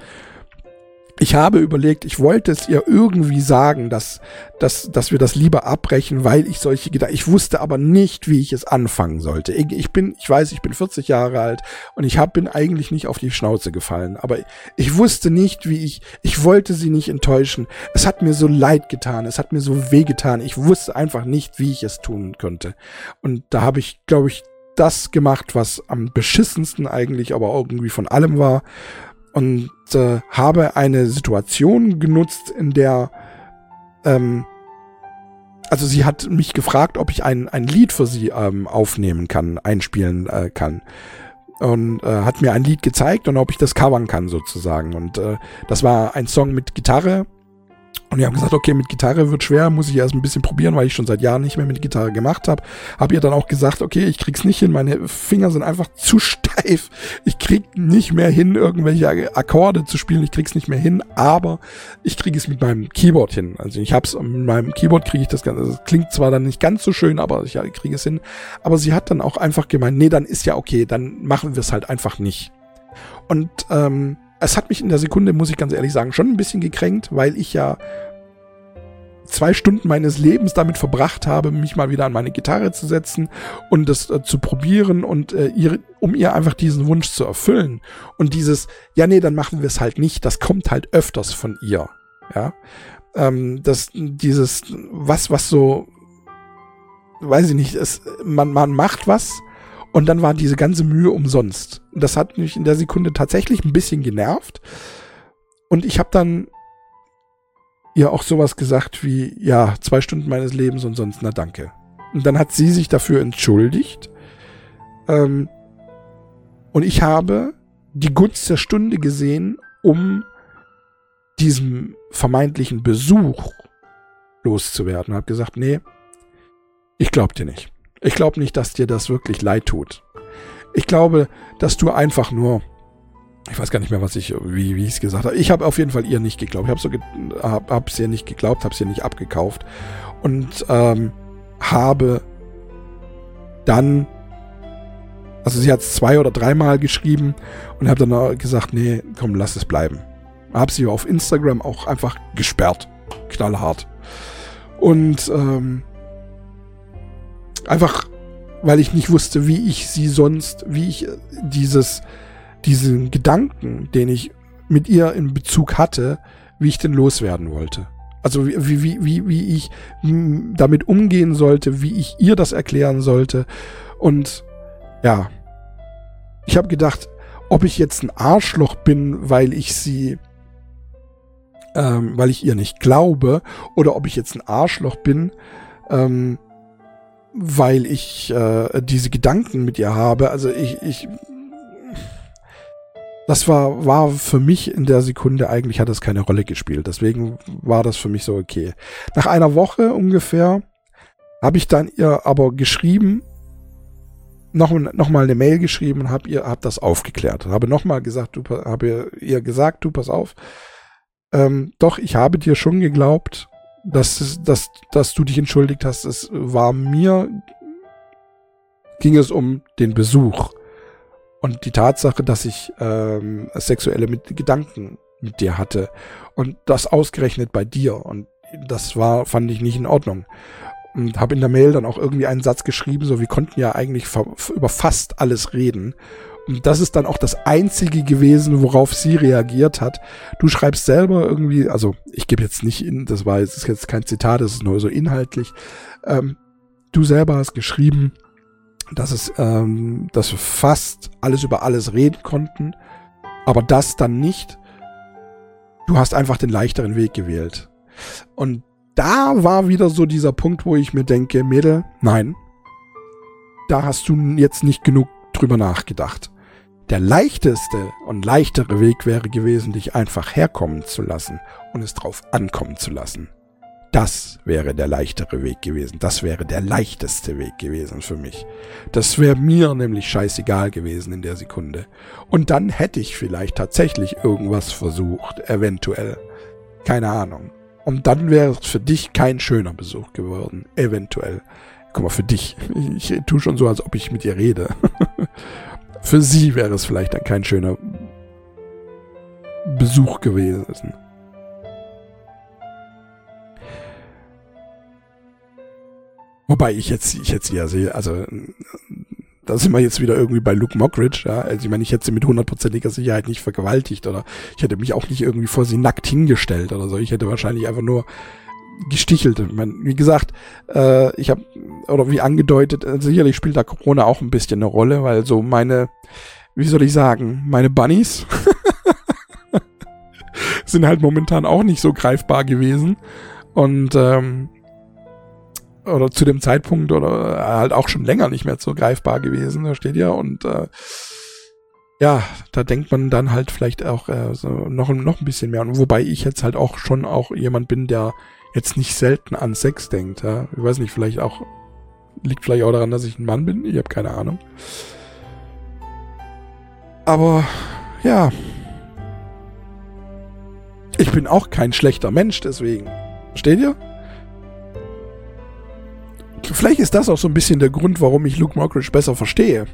ich habe überlegt, ich wollte es ihr irgendwie sagen, dass, dass, dass wir das lieber abbrechen, weil ich solche Gedanken, ich wusste aber nicht, wie ich es anfangen sollte. Ich, bin, ich weiß, ich bin 40 Jahre alt und ich hab, bin eigentlich nicht auf die Schnauze gefallen, aber ich wusste nicht, wie ich, ich wollte sie nicht enttäuschen. Es hat mir so leid getan, es hat mir so weh getan. Ich wusste einfach nicht, wie ich es tun könnte. Und da habe ich, glaube ich, das gemacht, was am beschissensten eigentlich aber irgendwie von allem war und äh, habe eine Situation genutzt, in der ähm, also sie hat mich gefragt, ob ich ein, ein Lied für sie ähm, aufnehmen kann, einspielen äh, kann. Und äh, hat mir ein Lied gezeigt und ob ich das covern kann sozusagen. Und äh, das war ein Song mit Gitarre und wir haben gesagt, okay, mit Gitarre wird schwer, muss ich erst ein bisschen probieren, weil ich schon seit Jahren nicht mehr mit Gitarre gemacht habe. Hab ihr dann auch gesagt, okay, ich krieg's nicht hin, meine Finger sind einfach [LAUGHS] zu steif. Ich krieg nicht mehr hin, irgendwelche Akkorde zu spielen, ich krieg's nicht mehr hin, aber ich krieg es mit meinem Keyboard hin. Also ich hab's mit meinem Keyboard kriege ich das Ganze. Das klingt zwar dann nicht ganz so schön, aber ich kriege es hin. Aber sie hat dann auch einfach gemeint, nee, dann ist ja okay, dann machen wir es halt einfach nicht. Und ähm, es hat mich in der Sekunde, muss ich ganz ehrlich sagen, schon ein bisschen gekränkt, weil ich ja zwei Stunden meines Lebens damit verbracht habe, mich mal wieder an meine Gitarre zu setzen und das äh, zu probieren und äh, ihr, um ihr einfach diesen Wunsch zu erfüllen. Und dieses, ja, nee, dann machen wir es halt nicht, das kommt halt öfters von ihr. Ja. ähm, dass dieses, was, was so, weiß ich nicht, es, man, man macht was und dann war diese ganze Mühe umsonst. Das hat mich in der Sekunde tatsächlich ein bisschen genervt. Und ich habe dann ihr auch sowas gesagt wie, ja, zwei Stunden meines Lebens und sonst na danke. Und dann hat sie sich dafür entschuldigt. Ähm, und ich habe die Gunst der Stunde gesehen, um diesem vermeintlichen Besuch loszuwerden. Und habe gesagt, nee, ich glaub dir nicht. Ich glaube nicht, dass dir das wirklich leid tut. Ich glaube, dass du einfach nur, ich weiß gar nicht mehr, was ich, wie, wie ich es gesagt habe. Ich habe auf jeden Fall ihr nicht geglaubt. Ich habe so, ge hab, hab's ihr nicht geglaubt, habe es ihr nicht abgekauft und ähm, habe dann, also sie hat es zwei oder dreimal geschrieben und habe dann gesagt, nee, komm, lass es bleiben. Habe sie auf Instagram auch einfach gesperrt, knallhart. Und ähm, Einfach, weil ich nicht wusste, wie ich sie sonst, wie ich äh, dieses, diesen Gedanken, den ich mit ihr in Bezug hatte, wie ich denn loswerden wollte. Also wie, wie, wie, wie ich damit umgehen sollte, wie ich ihr das erklären sollte. Und ja, ich habe gedacht, ob ich jetzt ein Arschloch bin, weil ich sie, ähm, weil ich ihr nicht glaube, oder ob ich jetzt ein Arschloch bin, ähm, weil ich äh, diese Gedanken mit ihr habe. Also ich, ich, das war, war für mich in der Sekunde eigentlich hat das keine Rolle gespielt. Deswegen war das für mich so okay. Nach einer Woche ungefähr habe ich dann ihr aber geschrieben, noch, noch mal eine Mail geschrieben und habe ihr hab das aufgeklärt. Habe noch mal gesagt, du habe ihr gesagt, du pass auf. Ähm, doch, ich habe dir schon geglaubt, dass, dass, dass du dich entschuldigt hast. Es war mir, ging es um den Besuch und die Tatsache, dass ich ähm, sexuelle mit Gedanken mit dir hatte und das ausgerechnet bei dir und das war, fand ich nicht in Ordnung. Und habe in der Mail dann auch irgendwie einen Satz geschrieben, so wir konnten ja eigentlich über fast alles reden und das ist dann auch das Einzige gewesen, worauf sie reagiert hat. Du schreibst selber irgendwie, also ich gebe jetzt nicht in, das war jetzt, ist jetzt kein Zitat, das ist nur so inhaltlich. Ähm, du selber hast geschrieben, dass es, ähm, dass wir fast alles über alles reden konnten, aber das dann nicht. Du hast einfach den leichteren Weg gewählt. Und da war wieder so dieser Punkt, wo ich mir denke, Mädel, nein, da hast du jetzt nicht genug drüber nachgedacht. Der leichteste und leichtere Weg wäre gewesen, dich einfach herkommen zu lassen und es drauf ankommen zu lassen. Das wäre der leichtere Weg gewesen. Das wäre der leichteste Weg gewesen für mich. Das wäre mir nämlich scheißegal gewesen in der Sekunde. Und dann hätte ich vielleicht tatsächlich irgendwas versucht, eventuell. Keine Ahnung. Und dann wäre es für dich kein schöner Besuch geworden. Eventuell. Guck mal, für dich. Ich tue schon so, als ob ich mit dir rede. [LAUGHS] Für sie wäre es vielleicht dann kein schöner Besuch gewesen. Wobei ich jetzt, ich jetzt ja sehe, also da sind wir jetzt wieder irgendwie bei Luke Mockridge, ja. Also ich meine, ich hätte sie mit hundertprozentiger Sicherheit nicht vergewaltigt oder ich hätte mich auch nicht irgendwie vor sie nackt hingestellt oder so. Ich hätte wahrscheinlich einfach nur gestichelt. Wie gesagt, äh, ich habe, oder wie angedeutet, äh, sicherlich spielt da Corona auch ein bisschen eine Rolle, weil so meine, wie soll ich sagen, meine Bunnies [LAUGHS] sind halt momentan auch nicht so greifbar gewesen. Und ähm, oder zu dem Zeitpunkt oder halt auch schon länger nicht mehr so greifbar gewesen, da steht ja. Und äh, ja, da denkt man dann halt vielleicht auch äh, so noch, noch ein bisschen mehr. Und wobei ich jetzt halt auch schon auch jemand bin, der jetzt nicht selten an Sex denkt. Ja? Ich weiß nicht, vielleicht auch, liegt vielleicht auch daran, dass ich ein Mann bin. Ich habe keine Ahnung. Aber ja, ich bin auch kein schlechter Mensch deswegen. Versteht ihr? Vielleicht ist das auch so ein bisschen der Grund, warum ich Luke Mockridge besser verstehe.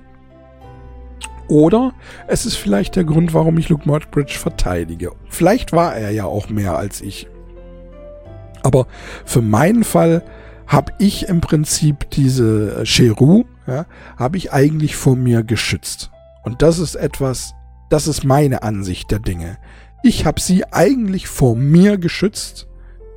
Oder es ist vielleicht der Grund, warum ich Luke Mockridge verteidige. Vielleicht war er ja auch mehr als ich. Aber für meinen Fall habe ich im Prinzip diese Cheru, ja, habe ich eigentlich vor mir geschützt. Und das ist etwas, das ist meine Ansicht der Dinge. Ich habe sie eigentlich vor mir geschützt,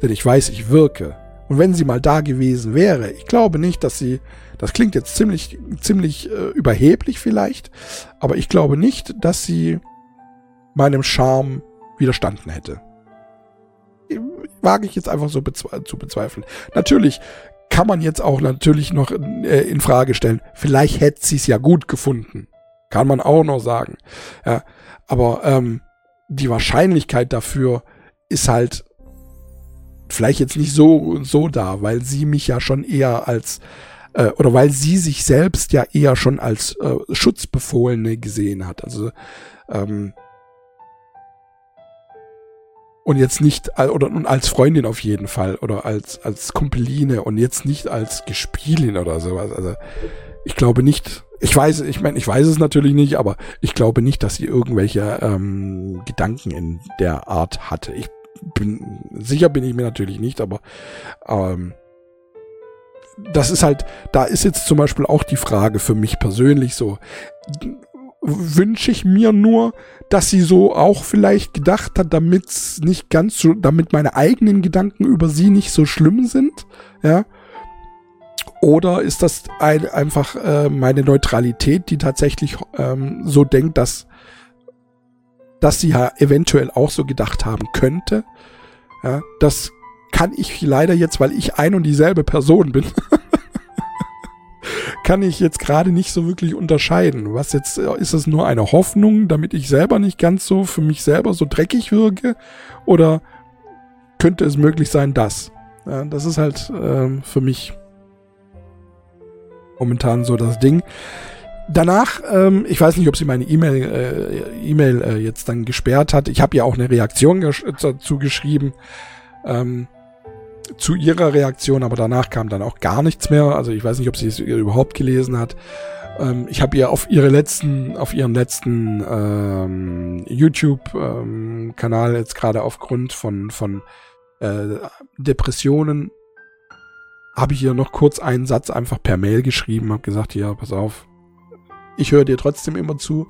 Denn ich weiß, ich wirke. Und wenn sie mal da gewesen wäre, ich glaube nicht, dass sie, das klingt jetzt ziemlich, ziemlich äh, überheblich vielleicht, aber ich glaube nicht, dass sie meinem Charme widerstanden hätte. Wage ich jetzt einfach so zu bezweifeln. Natürlich kann man jetzt auch natürlich noch äh, in Frage stellen. Vielleicht hätte sie es ja gut gefunden. Kann man auch noch sagen. Ja, aber ähm, die Wahrscheinlichkeit dafür ist halt vielleicht jetzt nicht so, so da, weil sie mich ja schon eher als, äh, oder weil sie sich selbst ja eher schon als äh, Schutzbefohlene gesehen hat. Also, ähm, und jetzt nicht, oder als Freundin auf jeden Fall, oder als, als Kumpeline und jetzt nicht als Gespielin oder sowas. Also, ich glaube nicht, ich weiß, ich meine, ich weiß es natürlich nicht, aber ich glaube nicht, dass sie irgendwelche ähm, Gedanken in der Art hatte. Ich bin, sicher bin ich mir natürlich nicht, aber ähm, das ist halt, da ist jetzt zum Beispiel auch die Frage für mich persönlich so, wünsche ich mir nur, dass sie so auch vielleicht gedacht hat, damit nicht ganz so, damit meine eigenen Gedanken über sie nicht so schlimm sind, ja. Oder ist das ein, einfach äh, meine Neutralität, die tatsächlich ähm, so denkt, dass dass sie ja eventuell auch so gedacht haben könnte. Ja, das kann ich leider jetzt, weil ich ein und dieselbe Person bin, [LAUGHS] kann ich jetzt gerade nicht so wirklich unterscheiden. Was jetzt, ist es nur eine Hoffnung, damit ich selber nicht ganz so für mich selber so dreckig wirke? Oder könnte es möglich sein, dass? Ja, das ist halt ähm, für mich momentan so das Ding. Danach, ähm, ich weiß nicht, ob sie meine E-Mail äh, E-Mail äh, jetzt dann gesperrt hat. Ich habe ja auch eine Reaktion dazu geschrieben ähm, zu ihrer Reaktion, aber danach kam dann auch gar nichts mehr. Also ich weiß nicht, ob sie es überhaupt gelesen hat. Ähm, ich habe ihr auf ihre letzten, auf ihren letzten ähm, YouTube-Kanal ähm, jetzt gerade aufgrund von von äh, Depressionen habe ich ihr noch kurz einen Satz einfach per Mail geschrieben, habe gesagt, ja, pass auf, ich höre dir trotzdem immer zu,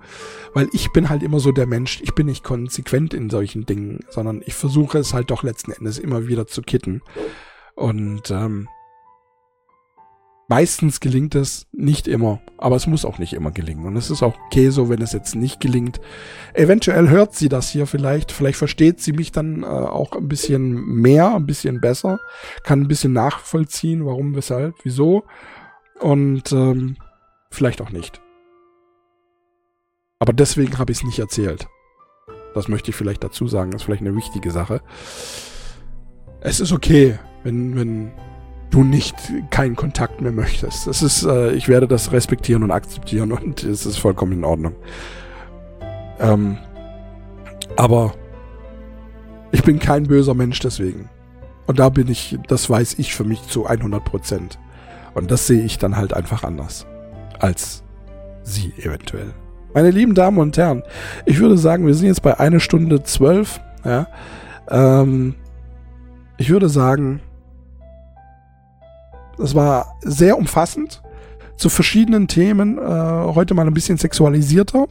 weil ich bin halt immer so der Mensch, ich bin nicht konsequent in solchen Dingen, sondern ich versuche es halt doch letzten Endes immer wieder zu kitten. Und ähm, meistens gelingt es nicht immer, aber es muss auch nicht immer gelingen. Und es ist auch okay so, wenn es jetzt nicht gelingt. Eventuell hört sie das hier vielleicht, vielleicht versteht sie mich dann äh, auch ein bisschen mehr, ein bisschen besser, kann ein bisschen nachvollziehen, warum, weshalb, wieso. Und ähm, vielleicht auch nicht. Aber deswegen habe ich es nicht erzählt. Das möchte ich vielleicht dazu sagen. Das ist vielleicht eine wichtige Sache. Es ist okay, wenn, wenn du nicht keinen Kontakt mehr möchtest. Das ist, äh, ich werde das respektieren und akzeptieren und [LAUGHS] es ist vollkommen in Ordnung. Ähm, aber ich bin kein böser Mensch deswegen. Und da bin ich, das weiß ich für mich zu 100 Prozent. Und das sehe ich dann halt einfach anders. Als sie eventuell. Meine lieben Damen und Herren, ich würde sagen, wir sind jetzt bei einer Stunde zwölf. Ja, ähm, ich würde sagen, es war sehr umfassend zu verschiedenen Themen. Äh, heute mal ein bisschen sexualisierter.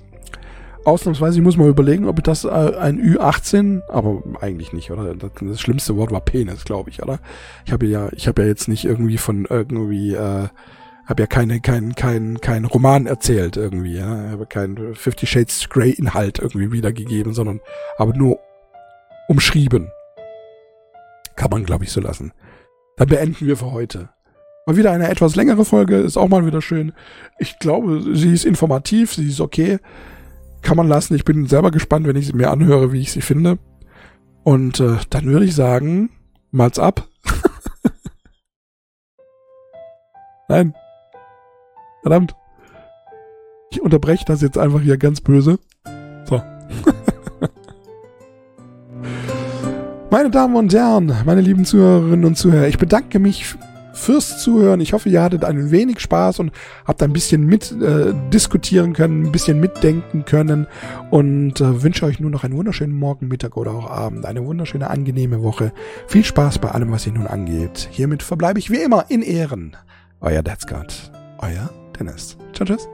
Ausnahmsweise, ich muss mal überlegen, ob das äh, ein Ü18, aber eigentlich nicht, oder? Das, das schlimmste Wort war Penis, glaube ich, oder? Ich habe ja, ich habe ja jetzt nicht irgendwie von irgendwie äh, habe ja keine, kein, kein, kein Roman erzählt irgendwie, ja. habe keinen Fifty Shades Grey Inhalt irgendwie wiedergegeben, sondern habe nur umschrieben. Kann man, glaube ich, so lassen. Dann beenden wir für heute. Mal wieder eine etwas längere Folge, ist auch mal wieder schön. Ich glaube, sie ist informativ, sie ist okay. Kann man lassen. Ich bin selber gespannt, wenn ich sie mir anhöre, wie ich sie finde. Und äh, dann würde ich sagen, mal's ab. [LAUGHS] Nein, Verdammt. Ich unterbreche das jetzt einfach hier ganz böse. So. [LAUGHS] meine Damen und Herren, meine lieben Zuhörerinnen und Zuhörer, ich bedanke mich fürs Zuhören. Ich hoffe, ihr hattet ein wenig Spaß und habt ein bisschen mit äh, diskutieren können, ein bisschen mitdenken können und äh, wünsche euch nur noch einen wunderschönen Morgen, Mittag oder auch Abend, eine wunderschöne, angenehme Woche. Viel Spaß bei allem, was ihr nun angeht. Hiermit verbleibe ich wie immer in Ehren. Euer God. Euer Dennis. Ciao, tschüss.